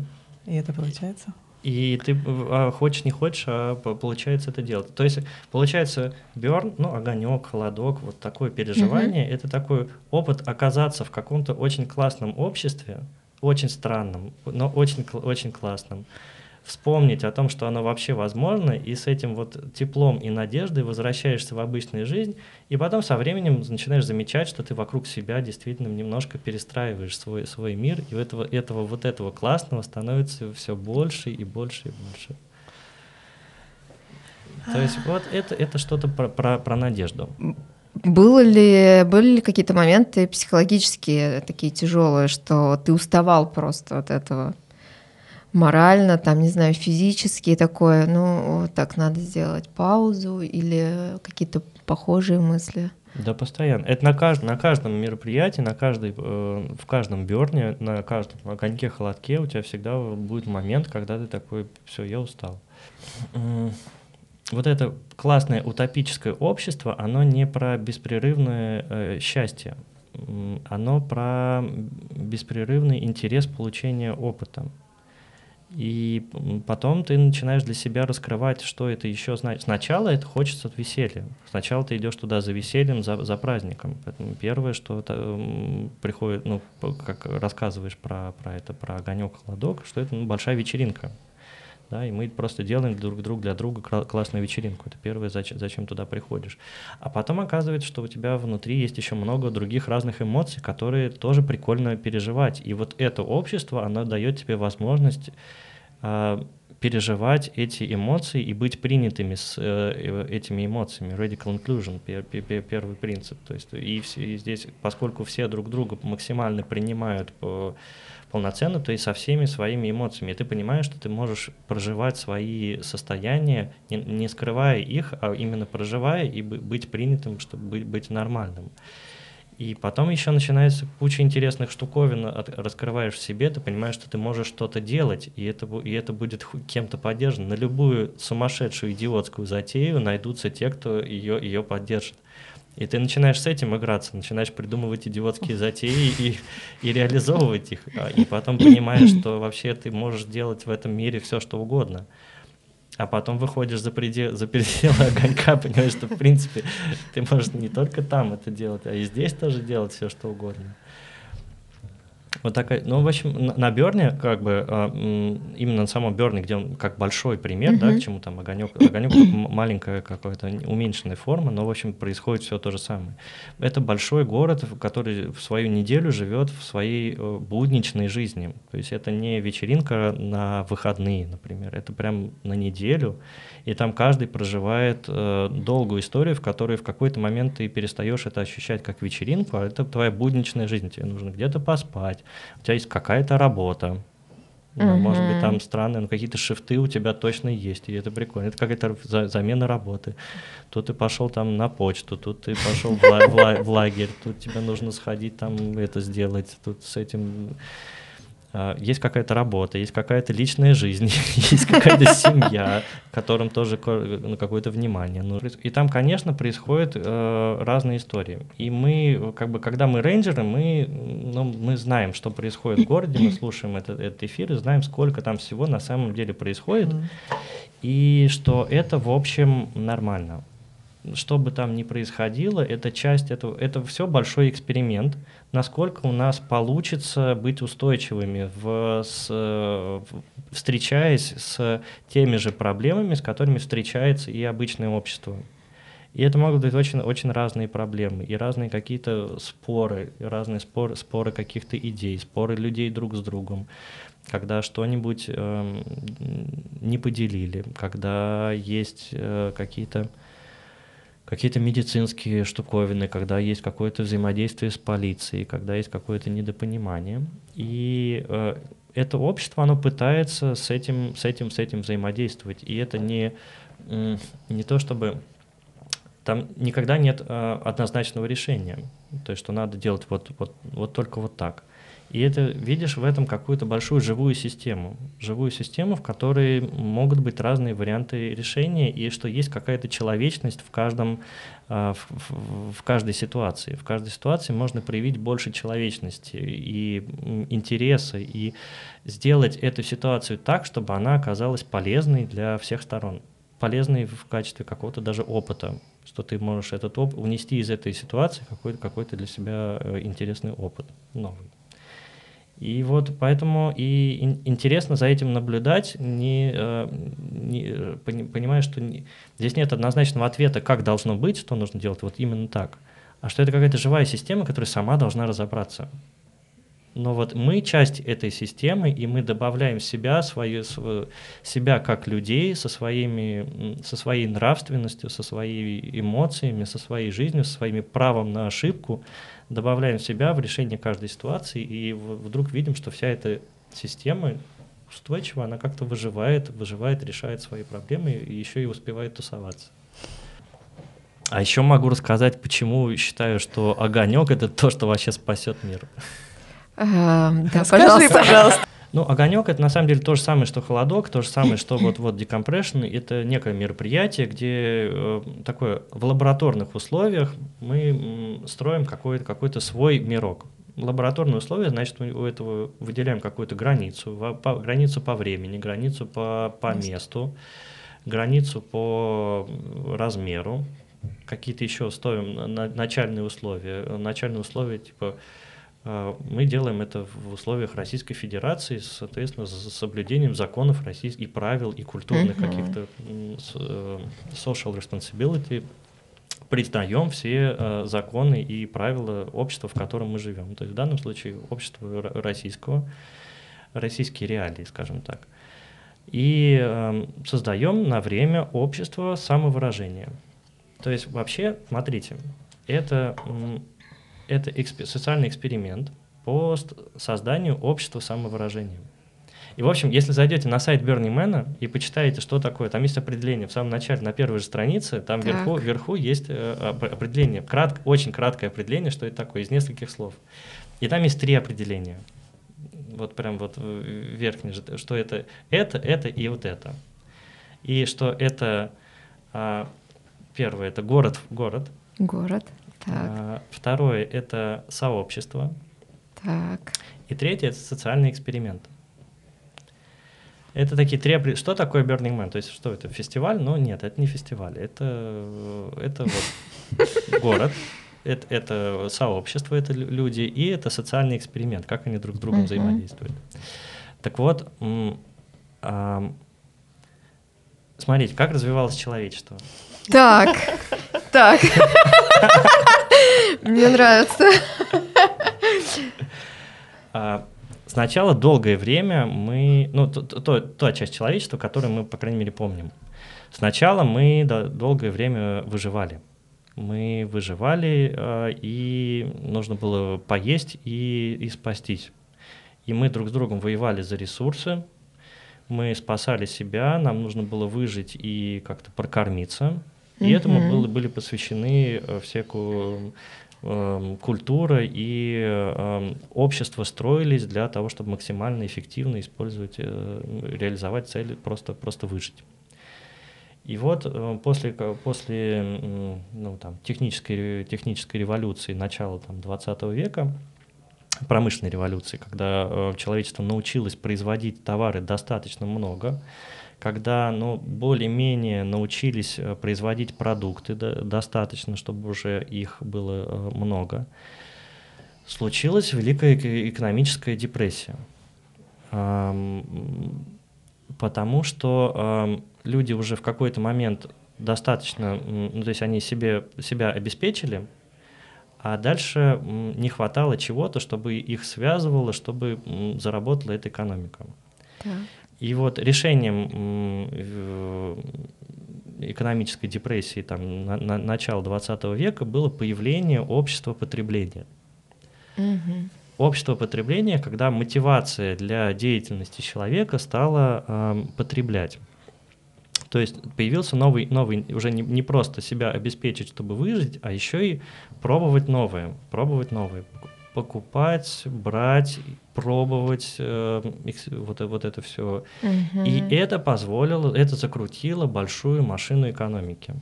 И это получается? И ты а, хочешь, не хочешь, а получается это делать. То есть получается берн, ну, огонек, холодок, вот такое переживание, mm-hmm. это такой опыт оказаться в каком-то очень классном обществе, очень странном, но очень, очень классном вспомнить о том, что оно вообще возможно, и с этим вот теплом и надеждой возвращаешься в обычную жизнь, и потом со временем начинаешь замечать, что ты вокруг себя действительно немножко перестраиваешь свой, свой мир, и этого, этого вот этого классного становится все больше и больше и больше. То есть вот это, это что-то про, про, про надежду. Было ли, были ли какие-то моменты психологические такие тяжелые, что ты уставал просто от этого? Морально, там, не знаю, физически такое, ну, так надо сделать паузу или какие-то похожие мысли? Да, постоянно. Это на, каждом, на каждом мероприятии, на каждой, э, в каждом берне, на каждом огоньке, холодке у тебя всегда будет момент, когда ты такой, все, я устал. Вот это классное утопическое общество, оно не про беспрерывное э, счастье, оно про беспрерывный интерес получения опыта. И потом ты начинаешь для себя раскрывать, что это еще значит. Сначала это хочется веселья. Сначала ты идешь туда за весельем, за, за праздником. Поэтому первое, что это, приходит, ну, как рассказываешь про, про это, про огонек, холодок, что это ну, большая вечеринка. Да, и мы просто делаем друг друг для друга классную вечеринку. Это первое, зачем, зачем туда приходишь. А потом оказывается, что у тебя внутри есть еще много других разных эмоций, которые тоже прикольно переживать. И вот это общество, оно дает тебе возможность переживать эти эмоции и быть принятыми с э, этими эмоциями. Radical inclusion пер, пер, первый принцип. То есть и, все, и здесь, поскольку все друг друга максимально принимают по, полноценно, то и со всеми своими эмоциями. И ты понимаешь, что ты можешь проживать свои состояния, не, не скрывая их, а именно проживая и быть принятым, чтобы быть, быть нормальным. И потом еще начинается куча интересных штуковин, от, раскрываешь в себе, ты понимаешь, что ты можешь что-то делать, и это, и это будет кем-то поддержано. На любую сумасшедшую идиотскую затею найдутся те, кто ее, ее поддержит. И ты начинаешь с этим играться, начинаешь придумывать идиотские затеи и, и реализовывать их. А, и потом понимаешь, что вообще ты можешь делать в этом мире все, что угодно а потом выходишь за, предел, за пределы огонька, понимаешь, что, в принципе, ты можешь не только там это делать, а и здесь тоже делать все, что угодно. Вот такая, ну, в общем, на, на Берне, как бы, а, именно на самом Берне, где он как большой пример, mm-hmm. да, к чему там огонек, огонек маленькая какая-то уменьшенная форма, но, в общем, происходит все то же самое. Это большой город, который в свою неделю живет в своей э, будничной жизни. То есть это не вечеринка на выходные, например, это прям на неделю, и там каждый проживает э, долгую историю, в которой в какой-то момент ты перестаешь это ощущать как вечеринку, а это твоя будничная жизнь. Тебе нужно где-то поспать, у тебя есть какая-то работа, Uh-huh. Может быть, там странные, но какие-то шифты у тебя точно есть, и это прикольно. Это какая-то за, замена работы. Тут ты пошел там на почту, тут ты пошел в, ла- в, ла- в лагерь, тут тебе нужно сходить там это сделать, тут с этим есть какая-то работа, есть какая-то личная жизнь, есть какая-то семья, которым тоже ну, какое-то внимание. Ну, и там, конечно, происходят э, разные истории. И мы, как бы, когда мы рейнджеры, мы, ну, мы знаем, что происходит в городе, мы слушаем этот, этот эфир и знаем, сколько там всего на самом деле происходит, и что это, в общем, нормально что бы там ни происходило, это часть этого, это все большой эксперимент, насколько у нас получится быть устойчивыми, в, с, в, встречаясь с теми же проблемами, с которыми встречается и обычное общество. И это могут быть очень, очень разные проблемы, и разные какие-то споры, разные споры, споры каких-то идей, споры людей друг с другом, когда что-нибудь э, не поделили, когда есть э, какие-то какие-то медицинские штуковины, когда есть какое-то взаимодействие с полицией, когда есть какое-то недопонимание. И э, это общество, оно пытается с этим, с этим, с этим взаимодействовать. И это не, не то, чтобы... Там никогда нет э, однозначного решения. То есть, что надо делать вот, вот, вот только вот так. И это видишь в этом какую-то большую живую систему. Живую систему, в которой могут быть разные варианты решения, и что есть какая-то человечность в, каждом, а, в, в, в каждой ситуации. В каждой ситуации можно проявить больше человечности и интереса, и сделать эту ситуацию так, чтобы она оказалась полезной для всех сторон. Полезной в качестве какого-то даже опыта, что ты можешь этот опыт унести из этой ситуации какой-то какой для себя э, интересный опыт новый. И вот поэтому и интересно за этим наблюдать, не, э, не, понимая, что не, здесь нет однозначного ответа, как должно быть, что нужно делать вот именно так, а что это какая-то живая система, которая сама должна разобраться. Но вот мы часть этой системы, и мы добавляем себя, свою, свою, себя как людей со, своими, со своей нравственностью, со своими эмоциями, со своей жизнью, со своим правом на ошибку, добавляем себя в решение каждой ситуации, и вдруг видим, что вся эта система устойчива, она как-то выживает, выживает, решает свои проблемы и еще и успевает тусоваться. А еще могу рассказать, почему считаю, что огонек это то, что вообще спасет мир. Эм, да, Скажи, пожалуйста. Ну, огонек это на самом деле то же самое, что холодок, то же самое, что вот вот декомпрессион. Это некое мероприятие, где э, такое в лабораторных условиях мы строим какой-то какой-то свой мирок. Лабораторные условия, значит, у этого выделяем какую-то границу, по, границу по времени, границу по, по месту, границу по размеру, какие-то еще ставим начальные условия. Начальные условия типа мы делаем это в условиях Российской Федерации, соответственно, с соблюдением законов российских и правил, и культурных uh-huh. каких-то э, social responsibility, признаем все э, законы и правила общества, в котором мы живем. То есть в данном случае общество российского, российские реалии, скажем так. и э, создаем на время общество самовыражения. То есть вообще, смотрите, это, это эксп, социальный эксперимент по созданию общества самовыражения. И, в общем, если зайдете на сайт Берни Мэна и почитаете, что такое, там есть определение в самом начале, на первой же странице, там вверху, вверху есть э, определение, крат, очень краткое определение, что это такое, из нескольких слов. И там есть три определения. Вот прям вот верхний же, что это это, это и вот это. И что это а, первое это город, город. Город. Так. А, второе это сообщество. Так. И третье это социальный эксперимент. Это такие три... Что такое Burning Man? То есть что это, фестиваль? Но нет, это не фестиваль. Это, это вот город, это, это сообщество, это люди, и это социальный эксперимент, как они друг с другом взаимодействуют. Так вот, смотрите, как развивалось человечество. Так, так. Мне нравится. А, Сначала долгое время мы, ну, то, то, та часть человечества, которую мы, по крайней мере, помним. Сначала мы долгое время выживали. Мы выживали, э, и нужно было поесть и, и спастись. И мы друг с другом воевали за ресурсы, мы спасали себя, нам нужно было выжить и как-то прокормиться. И mm-hmm. этому было, были посвящены э, всякую Эм, культура и эм, общество строились для того, чтобы максимально эффективно использовать, э, реализовать цели, просто, просто выжить. И вот э, после, после ну, там, технической, технической революции начала там, 20 века, промышленной революции, когда э, человечество научилось производить товары достаточно много, когда ну, более-менее научились э, производить продукты да, достаточно, чтобы уже их было э, много, случилась великая экономическая депрессия. Потому что люди уже в какой-то момент достаточно, ну, то есть они себе, себя обеспечили, а дальше не хватало чего-то, чтобы их связывало, чтобы заработала эта экономика. Так. И вот решением экономической депрессии там, на, на, начала 20 века было появление общества потребления. Угу. Общество потребления, когда мотивация для деятельности человека стала э, потреблять. То есть появился новый, новый уже не, не просто себя обеспечить, чтобы выжить, а еще и пробовать новое, пробовать новое, покупать, брать, пробовать э, вот, вот это все. Угу. И это позволило, это закрутило большую машину экономики.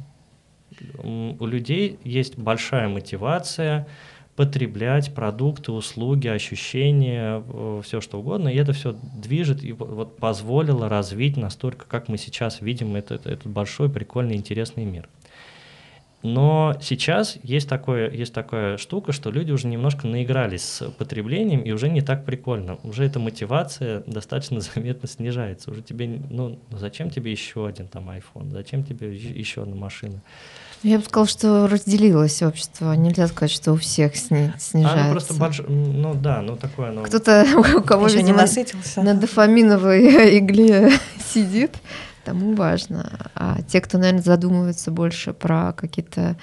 У людей есть большая мотивация потреблять продукты, услуги, ощущения, э, все что угодно, и это все движет и вот позволило развить настолько, как мы сейчас видим этот, этот большой, прикольный, интересный мир. Но сейчас есть, такое, есть такая штука, что люди уже немножко наигрались с потреблением, и уже не так прикольно. Уже эта мотивация достаточно заметно снижается. Уже тебе, ну, зачем тебе еще один там iPhone? Зачем тебе еще одна машина? Я бы сказала, что разделилось общество. Нельзя сказать, что у всех сни снижается. Оно просто больш... Ну да, ну такое оно... Кто-то, у кого, Еще не насытился. на дофаминовой игле сидит, тому важно. А те, кто, наверное, задумывается больше про какие-то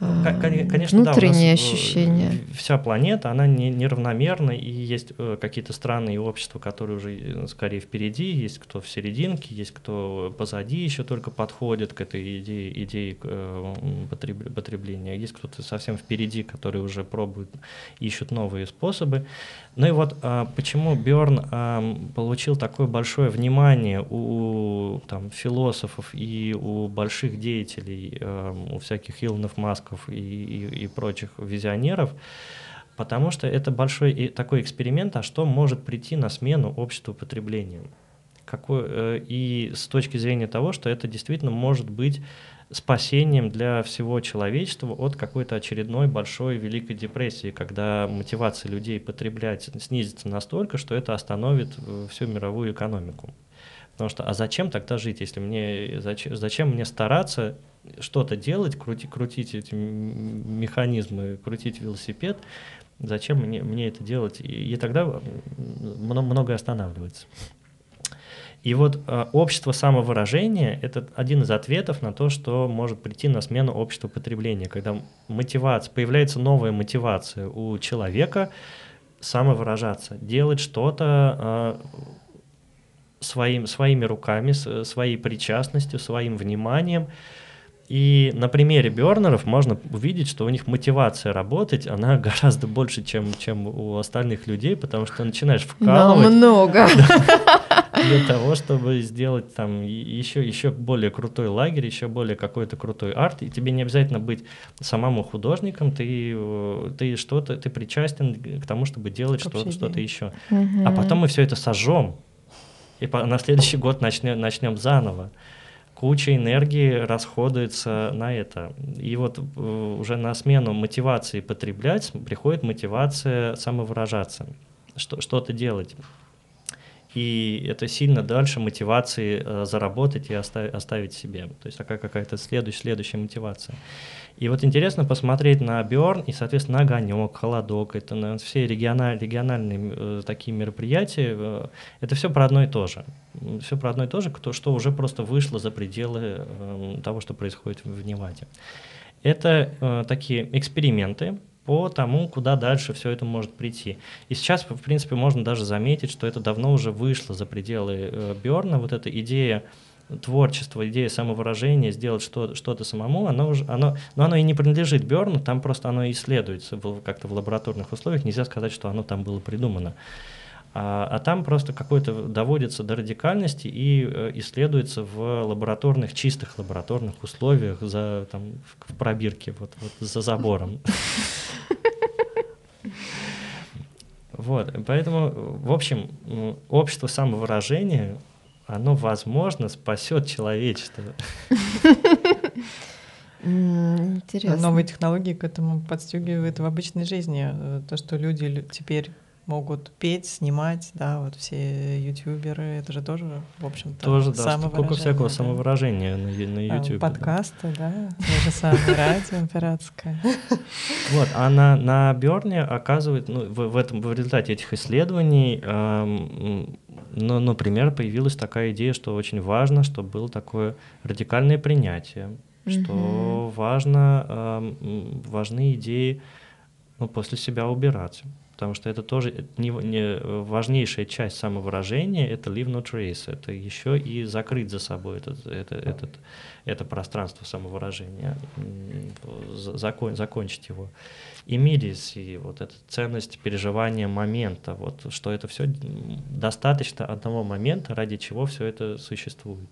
ну, конечно, внутренние да, ощущения. Вся планета, она не, неравномерна, и есть э, какие-то страны и общества, которые уже э, скорее впереди, есть кто в серединке, есть кто позади еще только подходит к этой идее, идее э, потребления, есть кто-то совсем впереди, который уже пробует, ищут новые способы. Ну и вот а, почему Берн а, получил такое большое внимание у там, философов и у больших деятелей, а, у всяких Илонов, Масков и, и, и прочих визионеров, потому что это большой такой эксперимент, а что может прийти на смену обществу потребления. Какой, э, и с точки зрения того, что это действительно может быть спасением для всего человечества от какой-то очередной большой великой депрессии, когда мотивация людей потреблять снизится настолько, что это остановит э, всю мировую экономику. Потому что, а зачем тогда жить, если мне, зачем, зачем мне стараться что-то делать, крути, крутить эти механизмы, крутить велосипед, зачем мне, мне это делать? И, и тогда многое останавливается. И вот э, общество самовыражения — это один из ответов на то, что может прийти на смену обществу потребления, когда мотивация, появляется новая мотивация у человека самовыражаться, делать что-то э, своим, своими руками, своей причастностью, своим вниманием, и на примере Бернеров можно увидеть, что у них мотивация работать, она гораздо больше, чем, чем у остальных людей, потому что начинаешь вкалывать. Но много. Для того, чтобы сделать там еще, еще более крутой лагерь, еще более какой-то крутой арт, и тебе не обязательно быть самому художником, ты, ты что-то, ты причастен к тому, чтобы делать что-то, что-то еще. А потом мы все это сожжем, и на следующий год начнем, начнем заново куча энергии расходуется на это. И вот э, уже на смену мотивации потреблять приходит мотивация самовыражаться, что, что-то делать. И это сильно дальше мотивации э, заработать и оставить себе. То есть такая какая-то следующая, следующая мотивация. И вот интересно посмотреть на Бёрн и, соответственно, огонек, холодок, это на все региональ, региональные э, такие мероприятия, э, это все про одно и то же. Все про одно и то же, кто, что уже просто вышло за пределы э, того, что происходит в Неваде. Это э, такие эксперименты, по тому, куда дальше все это может прийти. И сейчас, в принципе, можно даже заметить, что это давно уже вышло за пределы э, Берна, вот эта идея творчество, идея самовыражения, сделать что, что-то самому, оно, уже, оно, но оно и не принадлежит Берну, там просто оно исследуется как-то в лабораторных условиях, нельзя сказать, что оно там было придумано. А, а там просто какое-то доводится до радикальности и э, исследуется в лабораторных, чистых лабораторных условиях за, там, в, в пробирке, вот, вот за забором. Вот, поэтому, в общем, общество самовыражения оно, возможно, спасет человечество. Интересно. Новые технологии к этому подстегивают в обычной жизни. Э, то, что люди теперь могут петь, снимать, да, вот все ютуберы, это же тоже, в общем-то, тоже, да, сколько всякого да. самовыражения на, на ютубе. А, подкасты, да, да то же самое радио пиратское. Вот, а на, на Берне оказывает, ну, в, в, этом, в результате этих исследований эм, но, например, появилась такая идея, что очень важно, чтобы было такое радикальное принятие, mm-hmm. что важно, э, важны идеи ну, после себя убирать. Потому что это тоже не, не важнейшая часть самовыражения, это leave no trace, это еще и закрыть за собой этот, это, этот, это пространство самовыражения, закон, закончить его immediacy, вот эта ценность переживания момента, вот что это все достаточно одного момента, ради чего все это существует.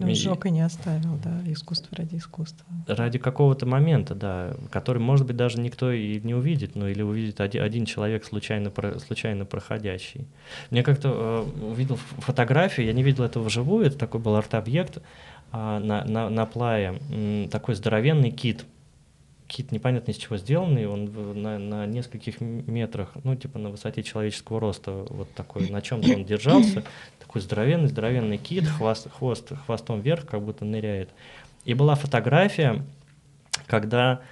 Он и... сжег и не оставил, да, искусство ради искусства. Ради какого-то момента, да, который, может быть, даже никто и не увидит, ну или увидит один, один человек, случайно, про, случайно проходящий. Мне как-то э, увидел фотографию, я не видел этого вживую, это такой был арт-объект э, на, на, на плае, э, такой здоровенный кит, кит непонятно из чего сделанный, он на, на нескольких метрах, ну, типа на высоте человеческого роста, вот такой, на чем-то он держался, такой здоровенный, здоровенный кит, хвост, хвост, хвостом вверх, как будто ныряет. И была фотография, когда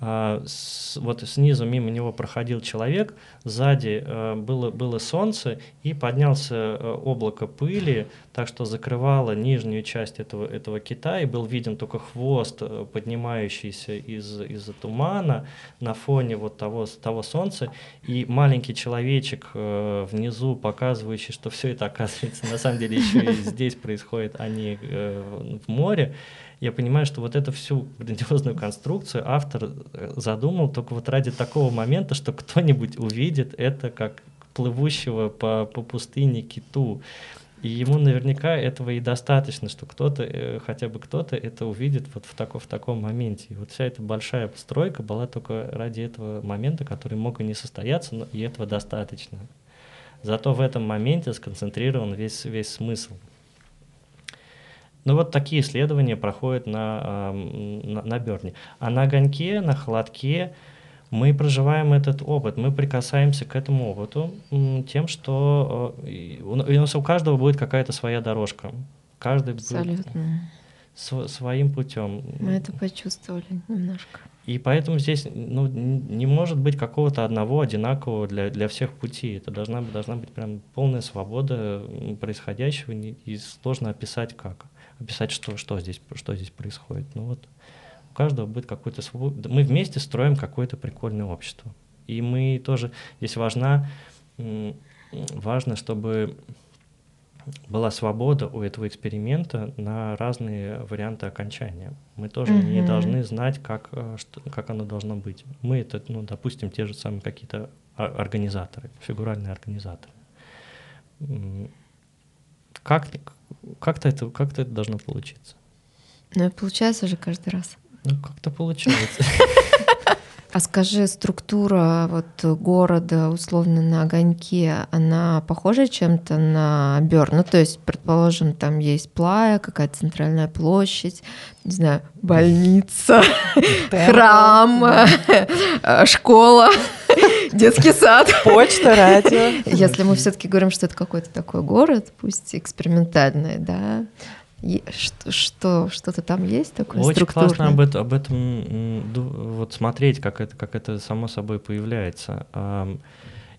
вот снизу мимо него проходил человек, сзади э, было, было солнце, и поднялся э, облако пыли, так что закрывало нижнюю часть этого, этого кита, и был виден только хвост, э, поднимающийся из, из тумана на фоне вот того, того солнца, и маленький человечек внизу, показывающий, что все это, оказывается, на самом деле еще и здесь происходит, а не в море я понимаю, что вот эту всю грандиозную конструкцию автор э, задумал только вот ради такого момента, что кто-нибудь увидит это как плывущего по, по пустыне киту. И ему наверняка этого и достаточно, что кто-то, э, хотя бы кто-то это увидит вот в, тако, в таком моменте. И вот вся эта большая постройка была только ради этого момента, который мог и не состояться, но и этого достаточно. Зато в этом моменте сконцентрирован весь, весь смысл. Ну вот такие исследования проходят на, на, на Берне. А на огоньке, на холодке мы проживаем этот опыт, мы прикасаемся к этому опыту тем, что э, у нас у каждого будет какая-то своя дорожка. Каждый Абсолютно. Будет, св- своим путем. Мы это почувствовали немножко. И поэтому здесь ну, не может быть какого-то одного одинакового для, для всех пути. Это должна, должна быть прям полная свобода происходящего, и сложно описать как. Описать, что, что, здесь, что здесь происходит. Ну вот у каждого будет какой-то свой... Мы вместе строим какое-то прикольное общество. И мы тоже... Здесь важна, важно, чтобы была свобода у этого эксперимента на разные варианты окончания. Мы тоже mm-hmm. не должны знать, как, э, что, как оно должно быть. Мы это, ну, допустим, те же самые какие-то организаторы, фигуральные организаторы. Как, как-то это, как-то это должно получиться. Ну и получается же каждый раз. Ну, как-то получается. А скажи, структура вот города, условно, на огоньке, она похожа чем-то на Бёрн? Ну, то есть, предположим, там есть плая, какая-то центральная площадь, не знаю, больница, храм, э, школа, детский сад. Почта, радио. Если мы все-таки говорим, что это какой-то такой город, пусть экспериментальный, да, что, что что-то там есть такое Очень классно об, это, об этом вот смотреть, как это, как это само собой появляется.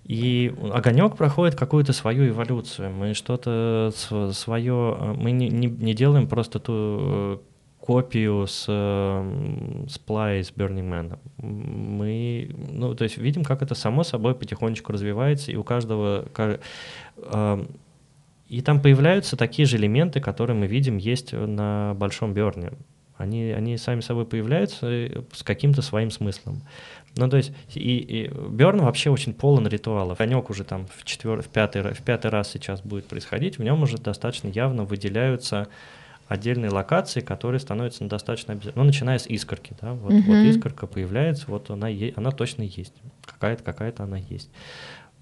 И огонек проходит какую-то свою эволюцию. Мы что-то свое, мы не, не, не делаем просто ту э, копию с, с Play, с Burning Man. Мы, ну, то есть видим, как это само собой потихонечку развивается, и у каждого и там появляются такие же элементы, которые мы видим есть на Большом Берне. Они, они сами собой появляются э, с каким-то своим смыслом. Ну, то есть, и, и Берн вообще очень полон ритуалов. Конек уже там в, четвер... в, пятый, в пятый раз сейчас будет происходить, в нем уже достаточно явно выделяются отдельные локации, которые становятся достаточно. Ну, начиная с искорки, да, вот, mm-hmm. вот искорка появляется, вот она, е... она точно есть, какая-то какая-то она есть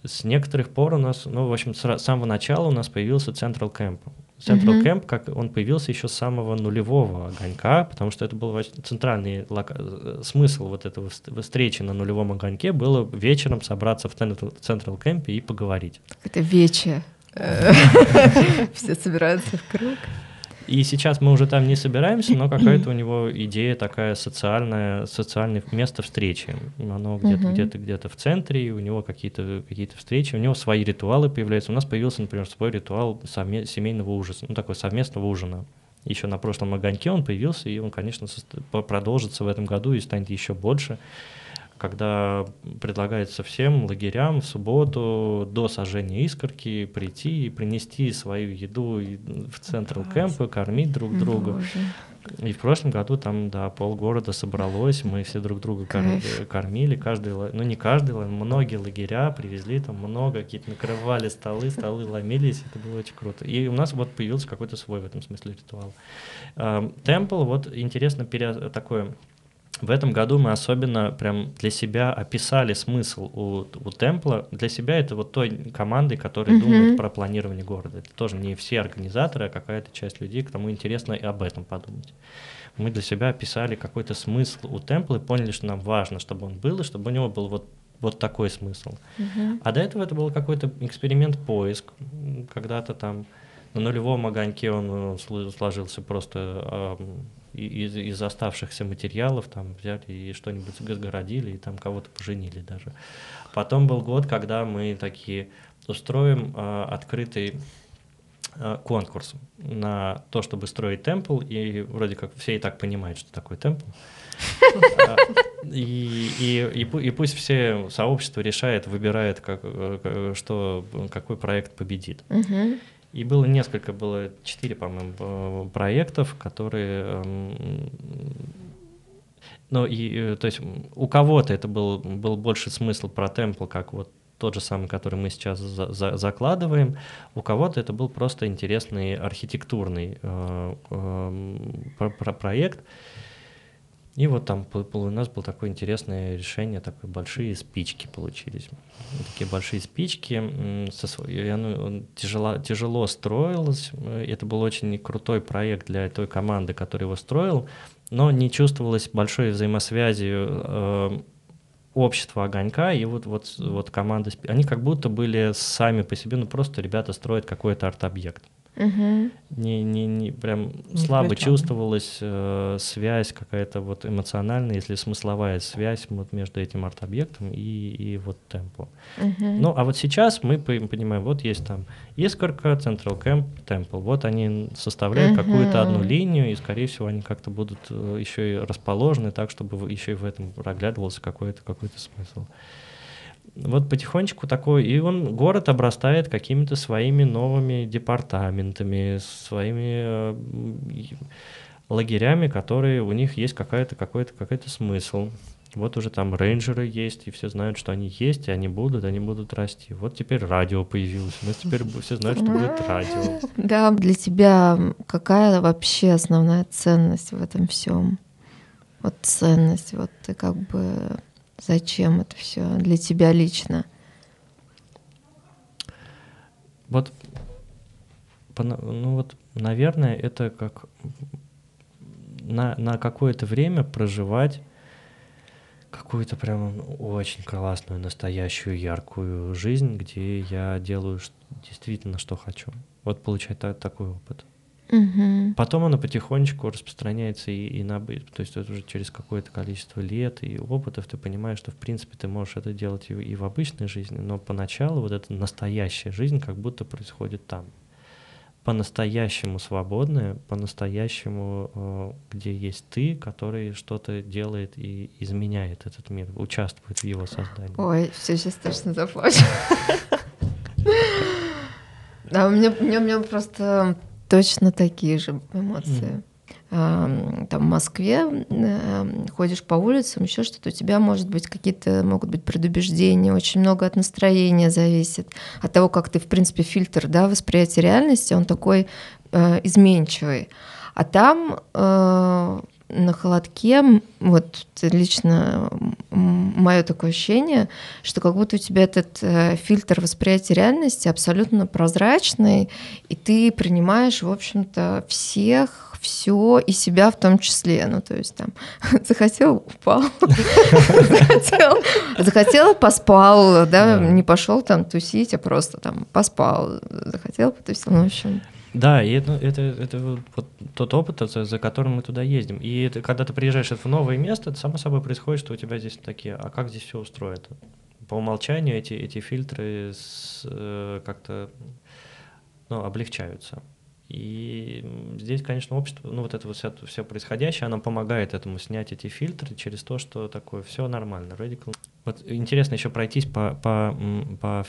с некоторых пор у нас, ну, в общем, с самого начала у нас появился Central Camp. Central mm-hmm. Camp, как он появился еще с самого нулевого огонька, потому что это был центральный лока... Э, смысл вот этого встречи на нулевом огоньке было вечером собраться в Central, Central Camp и поговорить. Это вече. Все собираются в круг. И сейчас мы уже там не собираемся, но какая-то у него идея такая социальная, социальное место встречи. Оно где-то uh-huh. где-то где-то в центре, и у него какие-то какие-то встречи, у него свои ритуалы появляются. У нас появился, например, свой ритуал совме- семейного ужина, ну такой совместного ужина. Еще на прошлом огоньке он появился, и он, конечно, продолжится в этом году и станет еще больше когда предлагается всем лагерям в субботу до сожжения искорки прийти и принести свою еду в центр кемпа, кормить друг друга. И в прошлом году там, да, полгорода собралось, мы все друг друга кор- кормили, каждый, ну не каждый, многие лагеря привезли там много, какие-то накрывали столы, столы ломились, это было очень круто. И у нас вот появился какой-то свой в этом смысле ритуал. Темпл, вот интересно, пере, такое в этом году мы особенно прям для себя описали смысл у, у Темпла. Для себя это вот той команды, которая mm-hmm. думает про планирование города. Это тоже не все организаторы, а какая-то часть людей, кому интересно и об этом подумать. Мы для себя описали какой-то смысл у Темпла и поняли, что нам важно, чтобы он был, и чтобы у него был вот вот такой смысл. Uh-huh. А до этого это был какой-то эксперимент поиск. Когда-то там на нулевом огоньке он э, сложился просто из, из оставшихся материалов там взяли и что-нибудь загородили, и там кого-то поженили даже. Потом был год, когда мы такие устроим э, открытый э, конкурс на то, чтобы строить темпл, и вроде как все и так понимают, что такое темпл. И, и, и, и пусть все сообщество решает, выбирает, как, э, что, какой проект победит. Uh-huh. И было несколько, было четыре, по-моему, проектов, которые... Эм, ну, и, э, то есть у кого-то это был, был больше смысл про темпл, как вот тот же самый, который мы сейчас за, за, закладываем. У кого-то это был просто интересный архитектурный э, э, про, про проект. И вот там у нас было такое интересное решение, такие большие спички получились. Такие большие спички, со, и оно тяжело, тяжело строилось. Это был очень крутой проект для той команды, которая его строил, но не чувствовалось большой взаимосвязи э, общества огонька и вот, вот, вот команды. Они как будто были сами по себе, ну просто ребята строят какой-то арт-объект. Мгм. Не, не, не прям Не слабо включённый. чувствовалась э, связь какая-то вот эмоциональная, если смысловая связь вот между этим арт-объектом и, и вот темпо. Мгм. Ну, а вот сейчас мы по- понимаем, вот есть там искорка, Central Camp, Temple. Вот они составляют какую-то одну линию, и, скорее всего, они как-то будут э, еще и расположены так, чтобы еще и в этом проглядывался какой-то какой смысл. Вот потихонечку такой, и он, город обрастает какими-то своими новыми департаментами, своими э, лагерями, которые у них есть какая-то, какой-то, какой-то смысл. Вот уже там рейнджеры есть, и все знают, что они есть, и они будут, они будут расти. Вот теперь радио появилось, у теперь все знают, что будет радио. Да, для тебя какая вообще основная ценность в этом всем? Вот ценность, вот ты как бы зачем это все для тебя лично? Вот, ну вот, наверное, это как на, на какое-то время проживать какую-то прям очень классную, настоящую, яркую жизнь, где я делаю действительно, что хочу. Вот получать та- такой опыт. Мгм. Потом оно потихонечку распространяется и, и на быт. То есть это уже через какое-то количество лет и опытов ты понимаешь, что в принципе ты можешь это делать и, в- и в обычной жизни, но поначалу вот эта настоящая жизнь как будто происходит там. По-настоящему свободная, по-настоящему, э, где есть ты, который что-то делает и изменяет этот мир, участвует в его создании. Ой, все, сейчас точно заплачу. Да, у меня, у меня просто точно такие же эмоции. Ам, Там в Москве ходишь по улицам, еще что-то, у тебя может быть какие-то могут быть предубеждения, очень много от настроения зависит, от того, как ты, в принципе, фильтр да, восприятия реальности, он такой э, изменчивый. А там э, на холодке, вот лично мое такое ощущение, что как будто у тебя этот э, фильтр восприятия реальности абсолютно прозрачный, и ты принимаешь, в общем-то, всех, все и себя в том числе. Ну, то есть там захотел, упал, захотел, захотел, поспал, да, Да. не пошел там тусить, а просто там поспал, захотел, потусил, ну, в общем. Да, и это, это, это вот, тот опыт, за, которым мы туда ездим. И это, когда ты приезжаешь в новое место, это само собой происходит, что у тебя здесь такие, а как здесь все устроено? По умолчанию эти, эти фильтры э, как-то ну, облегчаются. И здесь, конечно, общество, ну вот это вот все, все происходящее, оно помогает этому снять эти фильтры через то, что такое все нормально, radical. Вот интересно еще пройтись по, по, по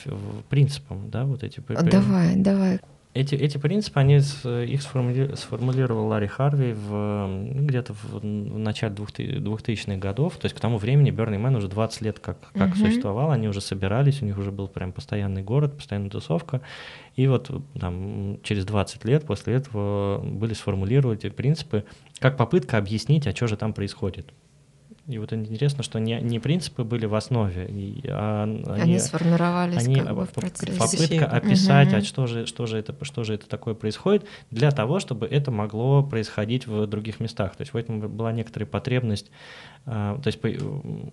принципам, да, вот эти. при- Давай, давай. Эти, эти принципы, они их сформули- сформулировал Ларри Харви в, м, где-то в, в начале 2000 2000-х годов. То есть к тому времени Burning Man уже 20 лет как, как Мгм. существовал, они уже собирались, у них уже был прям постоянный город, постоянная тусовка. И вот там, через 20 лет после этого были сформулированы эти принципы как попытка объяснить, а что же там происходит. И вот интересно, что не, не принципы были в основе, и- а Они, сформировались они как бы а, в процессе. попытка описать, а Мгм. что же, что же это, что же это такое происходит, для того, чтобы это могло происходить в других местах. То есть в этом была некоторая потребность. а, То есть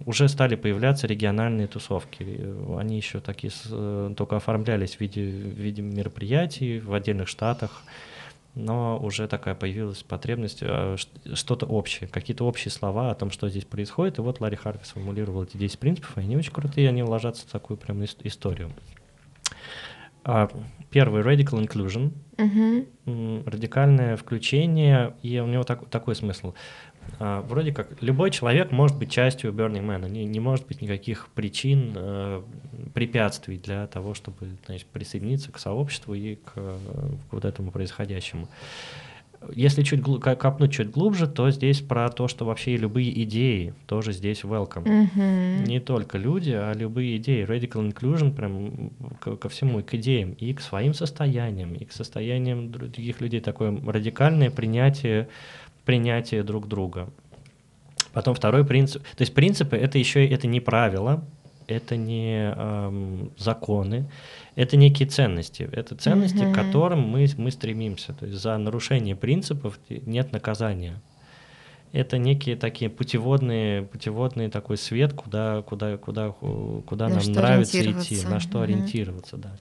уже стали появляться региональные тусовки. Они еще такие э, только оформлялись в виде, в виде мероприятий в отдельных штатах. Но уже такая появилась потребность ш- что-то общее, какие-то общие слова о том, что здесь происходит. И вот Ларри Харви сформулировал эти 10 принципов, и они очень крутые, они ложатся в такую прям ис- историю. А, Первый — radical inclusion, м, радикальное включение, и у него так- такой смысл. А, Вроде как любой человек может быть частью Burning Man, не, не может быть никаких причин, э, препятствий для того, чтобы значит, присоединиться к сообществу и к, э, к вот этому происходящему. Если чуть ко- копнуть чуть глубже, то здесь про то, что вообще любые идеи тоже здесь welcome. Мгм. Не только люди, а любые идеи. Radical inclusion прям ко, ко всему, и к идеям, и к своим состояниям, и к состояниям других людей. Такое радикальное принятие, принятие друг друга. Потом второй принцип. То есть принципы это еще это не правила, это не эм, законы, это некие ценности. Это ценности, Мгм. к которым мы, мы стремимся. То есть за нарушение принципов нет наказания. Это некие такие путеводные, путеводный такой свет, куда, куда, куда, куда На нам нравится идти, на что Мгм. ориентироваться, да.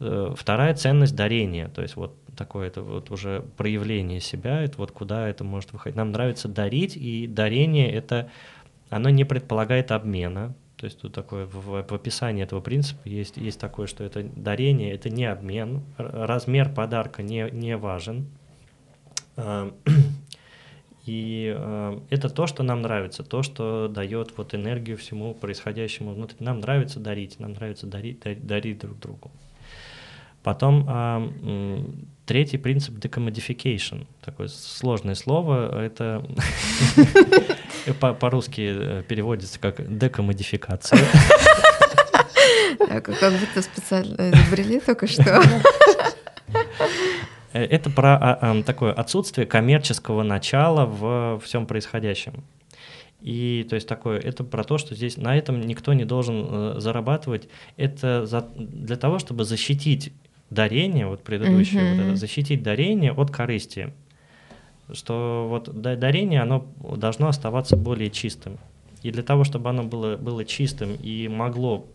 Э, вторая ценность дарения, то есть вот такое это вот уже проявление себя, это вот куда это может выходить. Нам нравится дарить, и дарение это, оно не предполагает обмена, то есть тут такое в, в описании этого принципа есть, есть такое, что это дарение, это не обмен, размер подарка не, не важен. А, и э, это то, что нам нравится, то, что дает вот энергию всему происходящему внутри. Нам нравится дарить, нам нравится дарить, дарить, дарить друг другу. Потом э, третий принцип decomodification, такое сложное слово, это по-русски э, переводится как декомодификация. Как будто специально изобрели только что. Э, это про а, а, такое отсутствие коммерческого начала в всем происходящем. И то есть такое, это про то, что здесь на этом никто не должен э, зарабатывать. Это за, для того, чтобы защитить дарение, вот предыдущее, mm-hmm. вот это, защитить дарение от корысти что вот дарение, оно должно оставаться более чистым. И для того, чтобы оно было, было чистым и могло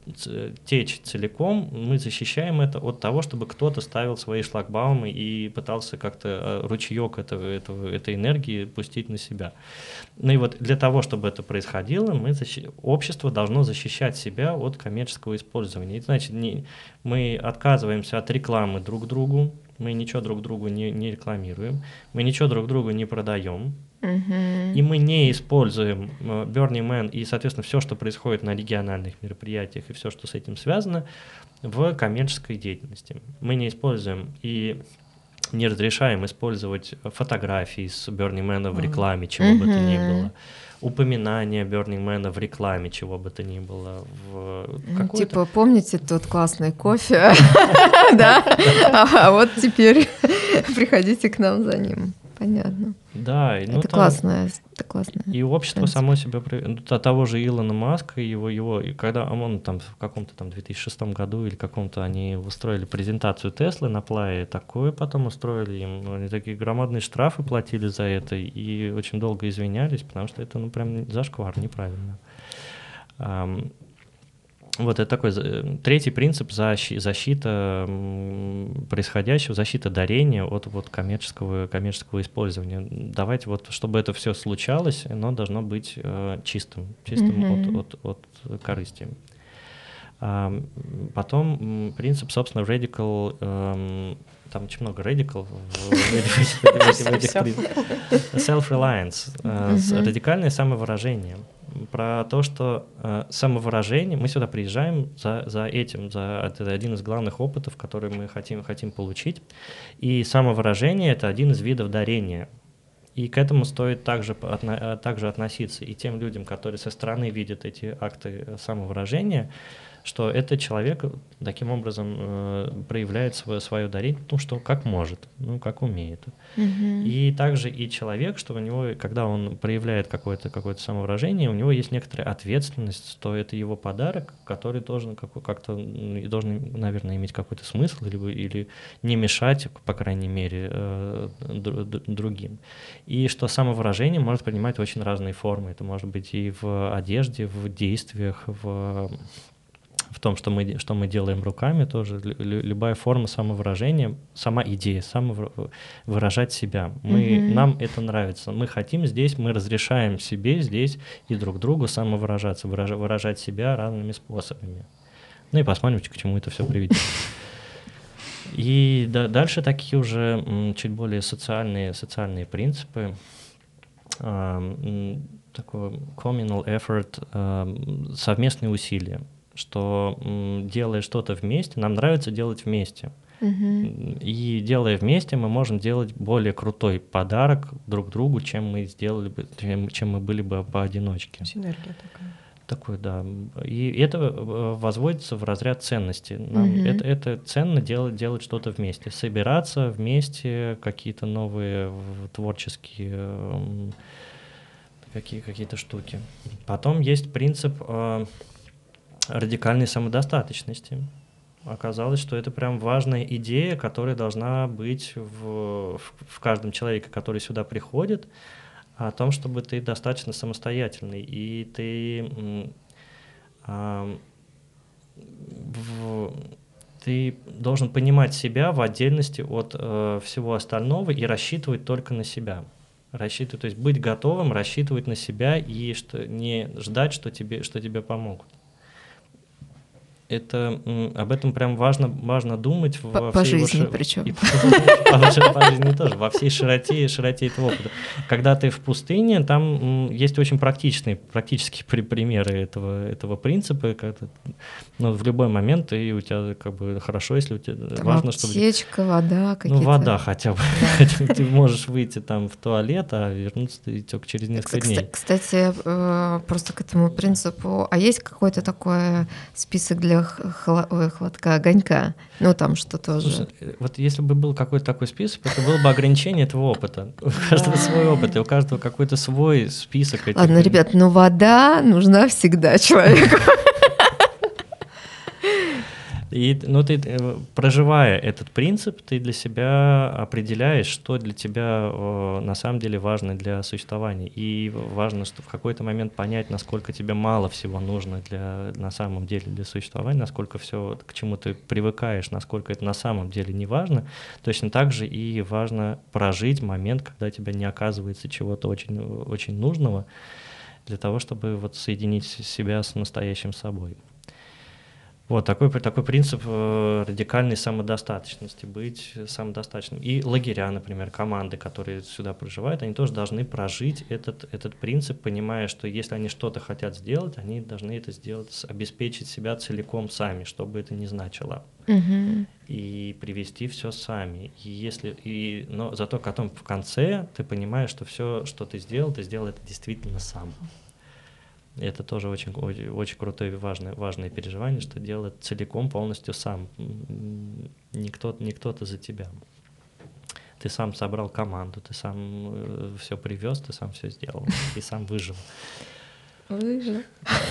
течь целиком, мы защищаем это от того, чтобы кто-то ставил свои шлагбаумы и пытался как-то э, ручеек этого, этого, этой энергии пустить на себя. Ну и вот для того, чтобы это происходило, мы защи... общество должно защищать себя от коммерческого использования. И значит, не... мы отказываемся от рекламы друг другу, мы ничего друг другу не, не рекламируем, мы ничего друг другу не продаем, uh-huh. и мы не используем э, Burning Man и, соответственно, все, что происходит на региональных мероприятиях и все, что с этим связано, в коммерческой деятельности. Мы не используем и не разрешаем использовать фотографии с Burning Man в рекламе, чего uh-huh. бы то ни было упоминание Burning Man в рекламе, чего бы то ни было. В ну, типа, помните тот классный кофе? Да? А вот теперь приходите к нам за ним. Понятно. Да, ну, это, там, классное, это классное. И общество само себя, ну, того же Илона Маска, его, его, и когда он там в каком-то там 2006 году или каком-то они устроили презентацию Теслы на Плае, такое потом устроили им, они такие громадные штрафы платили за это и очень долго извинялись, потому что это ну прям зашквар, неправильно. Вот это такой э, третий принцип защи, защита происходящего, защита дарения от вот коммерческого, коммерческого использования. Давайте вот, чтобы это все случалось, оно должно быть э, чистым, чистым mm-hmm. от, от, от корысти. А, потом принцип, собственно, radical, эм, там очень много radical self-reliance, э, радикальное самовыражение про то, что э, самовыражение, мы сюда приезжаем за, за этим, за, это один из главных опытов, который мы хотим, хотим получить. И самовыражение — это один из видов дарения. И к этому стоит также, отно, также относиться и тем людям, которые со стороны видят эти акты самовыражения, что этот человек таким образом э, проявляет свое, свое дарение, ну, что как может, ну, как умеет. Угу. И также и человек, что у него, когда он проявляет какое-то какое самовыражение, у него есть некоторая ответственность, что это его подарок, который должен как, как-то, должен, наверное, иметь какой-то смысл или, или не мешать, по крайней мере, э, другим. И что самовыражение может принимать очень разные формы. Это может быть и в одежде, в действиях, в в том, что мы, что мы делаем руками, тоже любая форма самовыражения, сама идея, самовыражать себя. Мы, mm-hmm. Нам это нравится. Мы хотим здесь, мы разрешаем себе здесь и друг другу самовыражаться, выражать, выражать себя разными способами. Ну и посмотрим, к чему это все приведет. И да, дальше такие уже м, чуть более социальные, социальные принципы. Э, такой communal effort, э, совместные усилия что делая что-то вместе, нам нравится делать вместе. Угу. И делая вместе, мы можем делать более крутой подарок друг другу, чем мы сделали бы, чем, чем мы были бы поодиночке. Синергия такая. Такой, да. И это э, возводится в разряд ценностей. Нам угу. это, это ценно делать, делать что-то вместе, собираться вместе, какие-то новые творческие какие, какие-то штуки. Потом есть принцип э, радикальной самодостаточности. Оказалось, что это прям важная идея, которая должна быть в, в, каждом человеке, который сюда приходит, о том, чтобы ты достаточно самостоятельный, и ты, а, в, ты должен понимать себя в отдельности от э, всего остального и рассчитывать только на себя. Рассчитывать, то есть быть готовым, рассчитывать на себя и что, не ждать, что тебе, что тебе помогут это об этом прям важно, важно думать по, во по всей жизни его, причем. И по, жизни тоже, во всей широте, широте этого опыта. Когда ты в пустыне, там есть очень практичные, практические примеры этого, этого принципа. Когда, ну, в любой момент и у тебя как бы хорошо, если у тебя там важно, аптечка, чтобы... вода какие-то. Ну, вода хотя бы. ты можешь выйти там в туалет, а вернуться ты только через несколько дней. Кстати, э, просто к этому принципу, а есть какой-то такой список для хла- хлопка огонька. Ну, там что тоже. Слушай, вот если бы был какой-то такой список, это было бы ограничение этого опыта. У каждого свой опыт, и у каждого какой-то свой список. Ладно, ребят, но вода нужна всегда человеку. И, ну, ты, э, проживая этот принцип, ты для себя определяешь, что для тебя э, на самом деле важно для существования. И важно, что в какой-то момент понять, насколько тебе мало всего нужно для, на самом деле для существования, насколько все, к чему ты привыкаешь, насколько это на самом деле не важно. Точно так же и важно прожить момент, когда тебя не оказывается чего-то очень, очень нужного, для того, чтобы вот соединить себя с настоящим собой. Вот такой, такой принцип э, радикальной самодостаточности, быть самодостаточным. И лагеря, например, команды, которые сюда проживают, они тоже должны прожить этот, этот принцип, понимая, что если они что-то хотят сделать, они должны это сделать, обеспечить себя целиком сами, что бы это ни значило. Угу. И привести все сами. И если, и, но зато потом в конце ты понимаешь, что все, что ты сделал, ты сделал это действительно сам. Это тоже очень, очень, крутое и важное, важное переживание, что делает целиком, полностью сам. Не кто-то, не кто-то за тебя. Ты сам собрал команду, ты сам э, все привез, ты сам все сделал, и сам выжил. Выжил.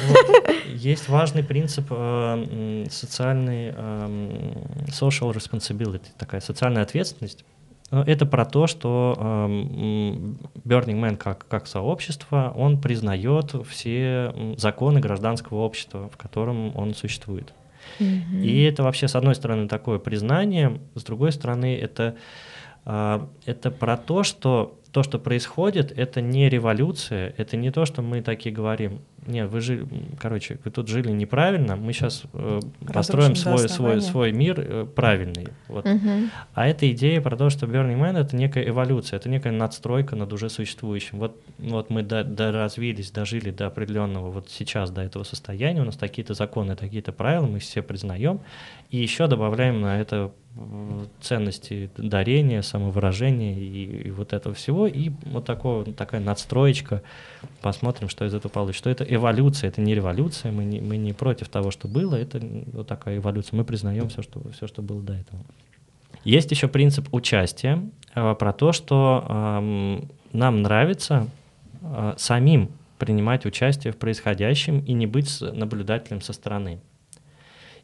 Вот. Есть важный принцип э, социальный э, social responsibility, такая социальная ответственность. Э, это про то, что Burning Man как, как сообщество, он признает все законы гражданского общества, в котором он существует. Mm-hmm. И это вообще, с одной стороны, такое признание, с другой стороны, это, а, это про то, что то, что происходит, это не революция, это не то, что мы такие говорим. Нет, вы жили, короче, вы тут жили неправильно, мы сейчас э, построим свой, свой, свой мир э, правильный. Вот. Угу. А эта идея про то, что Burning Man это некая эволюция, это некая надстройка над уже существующим. Вот, вот мы до, доразвились, дожили до определенного, вот сейчас до этого состояния, у нас такие-то законы, такие-то правила, мы все признаем, и еще добавляем на это ценности дарения, самовыражения и, и вот этого всего, и вот такого, такая надстроечка, посмотрим, что из этого получится. Что это эволюция, это не революция, мы не, мы не против того, что было, это вот такая эволюция, мы признаем все, что, все, что было до этого. Есть еще принцип участия, э, про то, что э, нам нравится э, самим принимать участие в происходящем и не быть наблюдателем со стороны.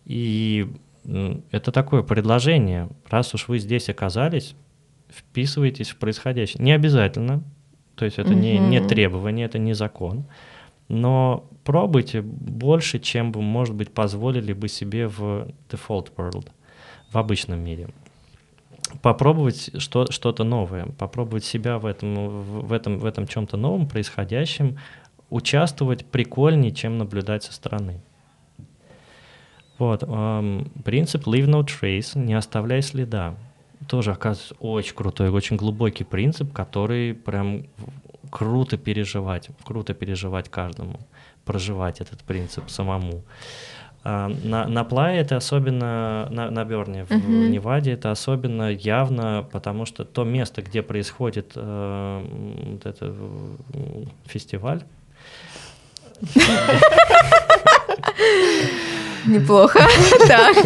И это такое предложение. Раз уж вы здесь оказались, вписывайтесь в происходящее. Не обязательно, то есть это угу. не, не требование, это не закон, но пробуйте больше, чем вы, может быть, позволили бы себе в default world, в обычном мире. Попробовать что, что-то новое, попробовать себя в этом, в этом, в этом чем-то новом, происходящем, участвовать прикольнее, чем наблюдать со стороны. Вот, эм, принцип leave no trace, не оставляй следа. Тоже, оказывается, очень крутой, очень глубокий принцип, который прям круто переживать, круто переживать каждому, проживать этот принцип самому. А, на, на Плае это особенно, на, на Берне в, uh-huh. Неваде это особенно явно, потому что то место, где происходит э, вот этот фестиваль, Неплохо. Так.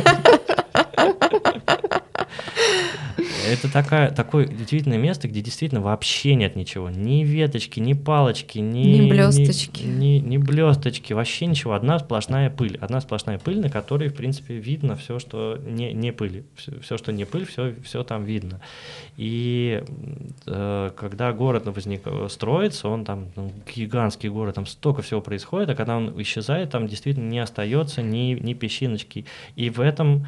Это такая, такое удивительное место, где действительно вообще нет ничего. Ни веточки, ни палочки, ни, ни блесточки. Ни, ни, ни блесточки, вообще ничего. Одна сплошная пыль. Одна сплошная пыль, на которой, в принципе, видно все, что не, не пыль. Все, все, что не пыль, все, все там видно. И э, когда город возник, строится, он там ну, гигантский город, там столько всего происходит, а когда он исчезает, там действительно не остается ни, ни песчиночки. И в этом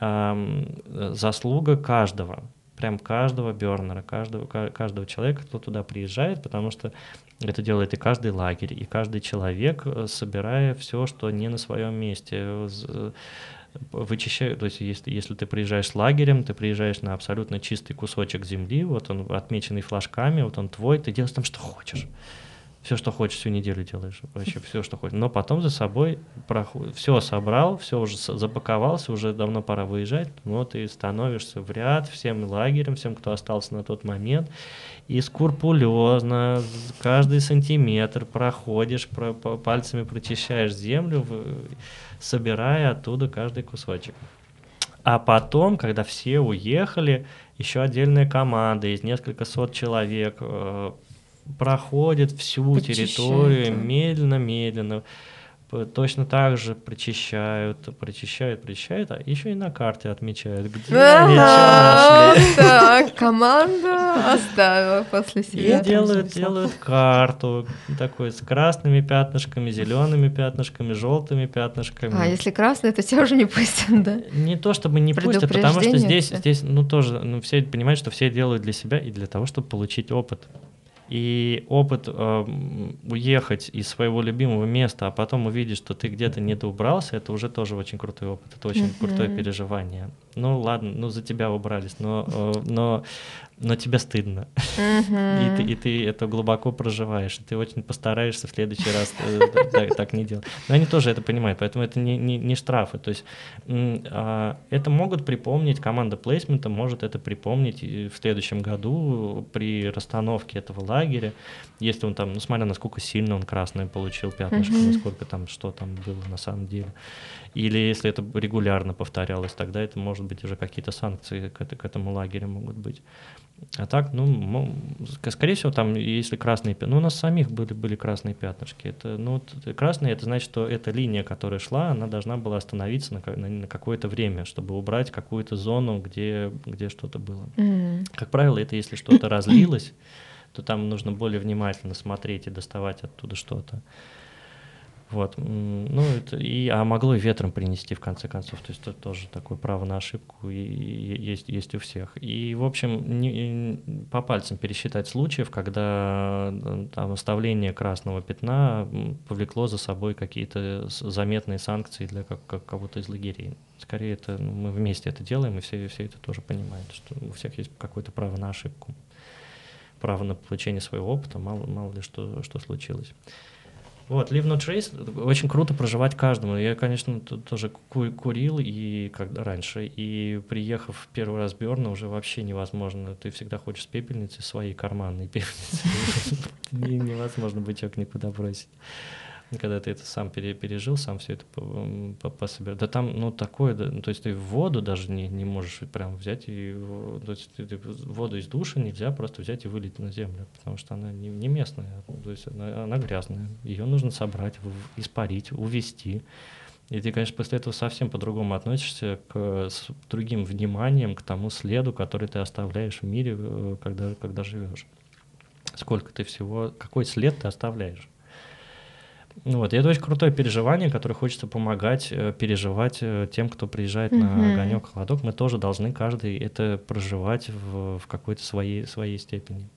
э, заслуга каждого, прям каждого бернера, каждого, каждого человека, кто туда приезжает, потому что это делает и каждый лагерь, и каждый человек, э, собирая все, что не на своем месте, э, вычищаю, то есть если, если ты приезжаешь с лагерем, ты приезжаешь на абсолютно чистый кусочек земли, вот он отмеченный флажками, вот он твой, ты делаешь там что хочешь все, что хочешь, всю неделю делаешь, вообще все, что хочешь. Но потом за собой проход... все собрал, все уже запаковался, уже давно пора выезжать, вот и становишься в ряд всем лагерем, всем, кто остался на тот момент, и скрупулезно каждый сантиметр проходишь, про, пальцами прочищаешь землю, собирая оттуда каждый кусочек. А потом, когда все уехали, еще отдельная команда из несколько сот человек э, проходит всю территорию медленно-медленно. Точно так же прочищают, прочищают, прочищают, а еще и на карте отмечают, где они что нашли. Так, команда оставила после себя. И делают, делают карту такой с красными пятнышками, зелеными пятнышками, желтыми пятнышками. А если красный, то тебя уже не пустят, да? Не то чтобы не пустят, потому что здесь, здесь, ну тоже, ну все понимают, что все делают для себя и для того, чтобы получить опыт. И опыт э, уехать из своего любимого места, а потом увидеть, что ты где-то не доубрался, это уже тоже очень крутой опыт, это очень mm-hmm. крутое переживание. Ну ладно, ну за тебя убрались, но, э, но но тебе стыдно. Mm-hmm. И, ты, и ты это глубоко проживаешь. И ты очень постараешься в следующий раз э, так не делать. Но они тоже это понимают, поэтому это не, не, не штрафы. То есть а, это могут припомнить, команда плейсмента может это припомнить в следующем году при расстановке этого лагеря. Если он там, ну смотря насколько сильно он красное получил пятнышко, насколько там, что там было на самом деле. Или если это регулярно повторялось, тогда это может быть уже какие-то санкции к, к этому лагерю могут быть. А так, ну, скорее всего, там, если красные ну, у нас самих были, были красные пятнышки. Это, ну, красные, это значит, что эта линия, которая шла, она должна была остановиться на, на, на какое-то время, чтобы убрать какую-то зону, где, где что-то было. Mm-hmm. Как правило, это если что-то разлилось, то там нужно более внимательно смотреть и доставать оттуда что-то. Вот. Ну, это, и, а могло и ветром принести, в конце концов. То есть это тоже такое право на ошибку и, и есть, есть у всех. И, в общем, не, по пальцам пересчитать случаев, когда там, оставление красного пятна повлекло за собой какие-то заметные санкции для как, как кого-то из лагерей. Скорее, это ну, мы вместе это делаем, и все, все это тоже понимают, что у всех есть какое-то право на ошибку, право на получение своего опыта, мало, мало ли что, что случилось. Вот, Live No Trace, очень круто проживать каждому. Я, конечно, тоже курил и когда раньше, и приехав первый раз в Берна, уже вообще невозможно. Ты всегда хочешь с пепельницей своей карманной пепельницы. Невозможно бычок никуда бросить когда ты это сам пережил, сам все это пособирал. Да там, ну, такое, да, ну, то есть ты воду даже не, не можешь прям взять и, то есть ты, ты, воду из душа нельзя просто взять и вылить на землю, потому что она не, не местная, то есть она, она грязная. Ее нужно собрать, испарить, увести. И ты, конечно, после этого совсем по-другому относишься к с другим вниманием к тому следу, который ты оставляешь в мире, э, когда, когда живешь. Сколько ты всего, какой след ты оставляешь. Ну вот, и это очень крутое переживание, которое хочется помогать э, переживать э, тем, кто приезжает mm-hmm. на огонек холодок. Мы тоже должны каждый это проживать в, в какой-то своей, своей степени.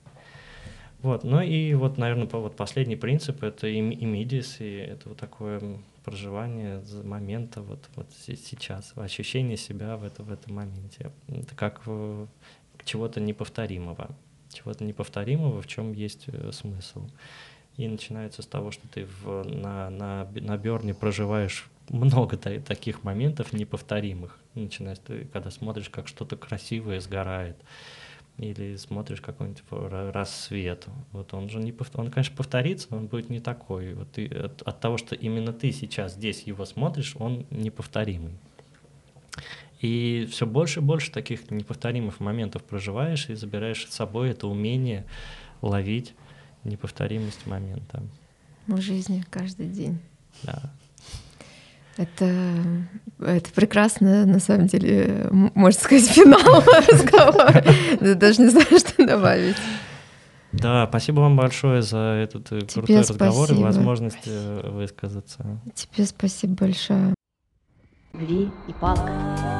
Вот, ну и вот, наверное, вот последний принцип это immediacy, это вот такое проживание момента вот, вот сейчас, ощущение себя в, это, в этом моменте. Это как чего-то неповторимого. Чего-то неповторимого, в чем есть э, смысл. И начинается с того, что ты в, на, на, на Берне проживаешь много та- таких моментов неповторимых. Начиная ты, когда смотришь, как что-то красивое сгорает, или смотришь какой-нибудь рассвет. Вот он же не повтор... он, конечно, повторится, но он будет не такой. Вот ты, от, от того, что именно ты сейчас здесь его смотришь, он неповторимый. И все больше и больше таких неповторимых моментов проживаешь и забираешь с собой это умение ловить неповторимость момента. В жизни каждый день. Да. Это, это прекрасно, на самом деле, можно сказать, финал разговора. Даже не знаю, что добавить. Да, спасибо вам большое за этот э, Тебе крутой спасибо. разговор и возможность э, высказаться. Тебе спасибо большое. Ви и палка.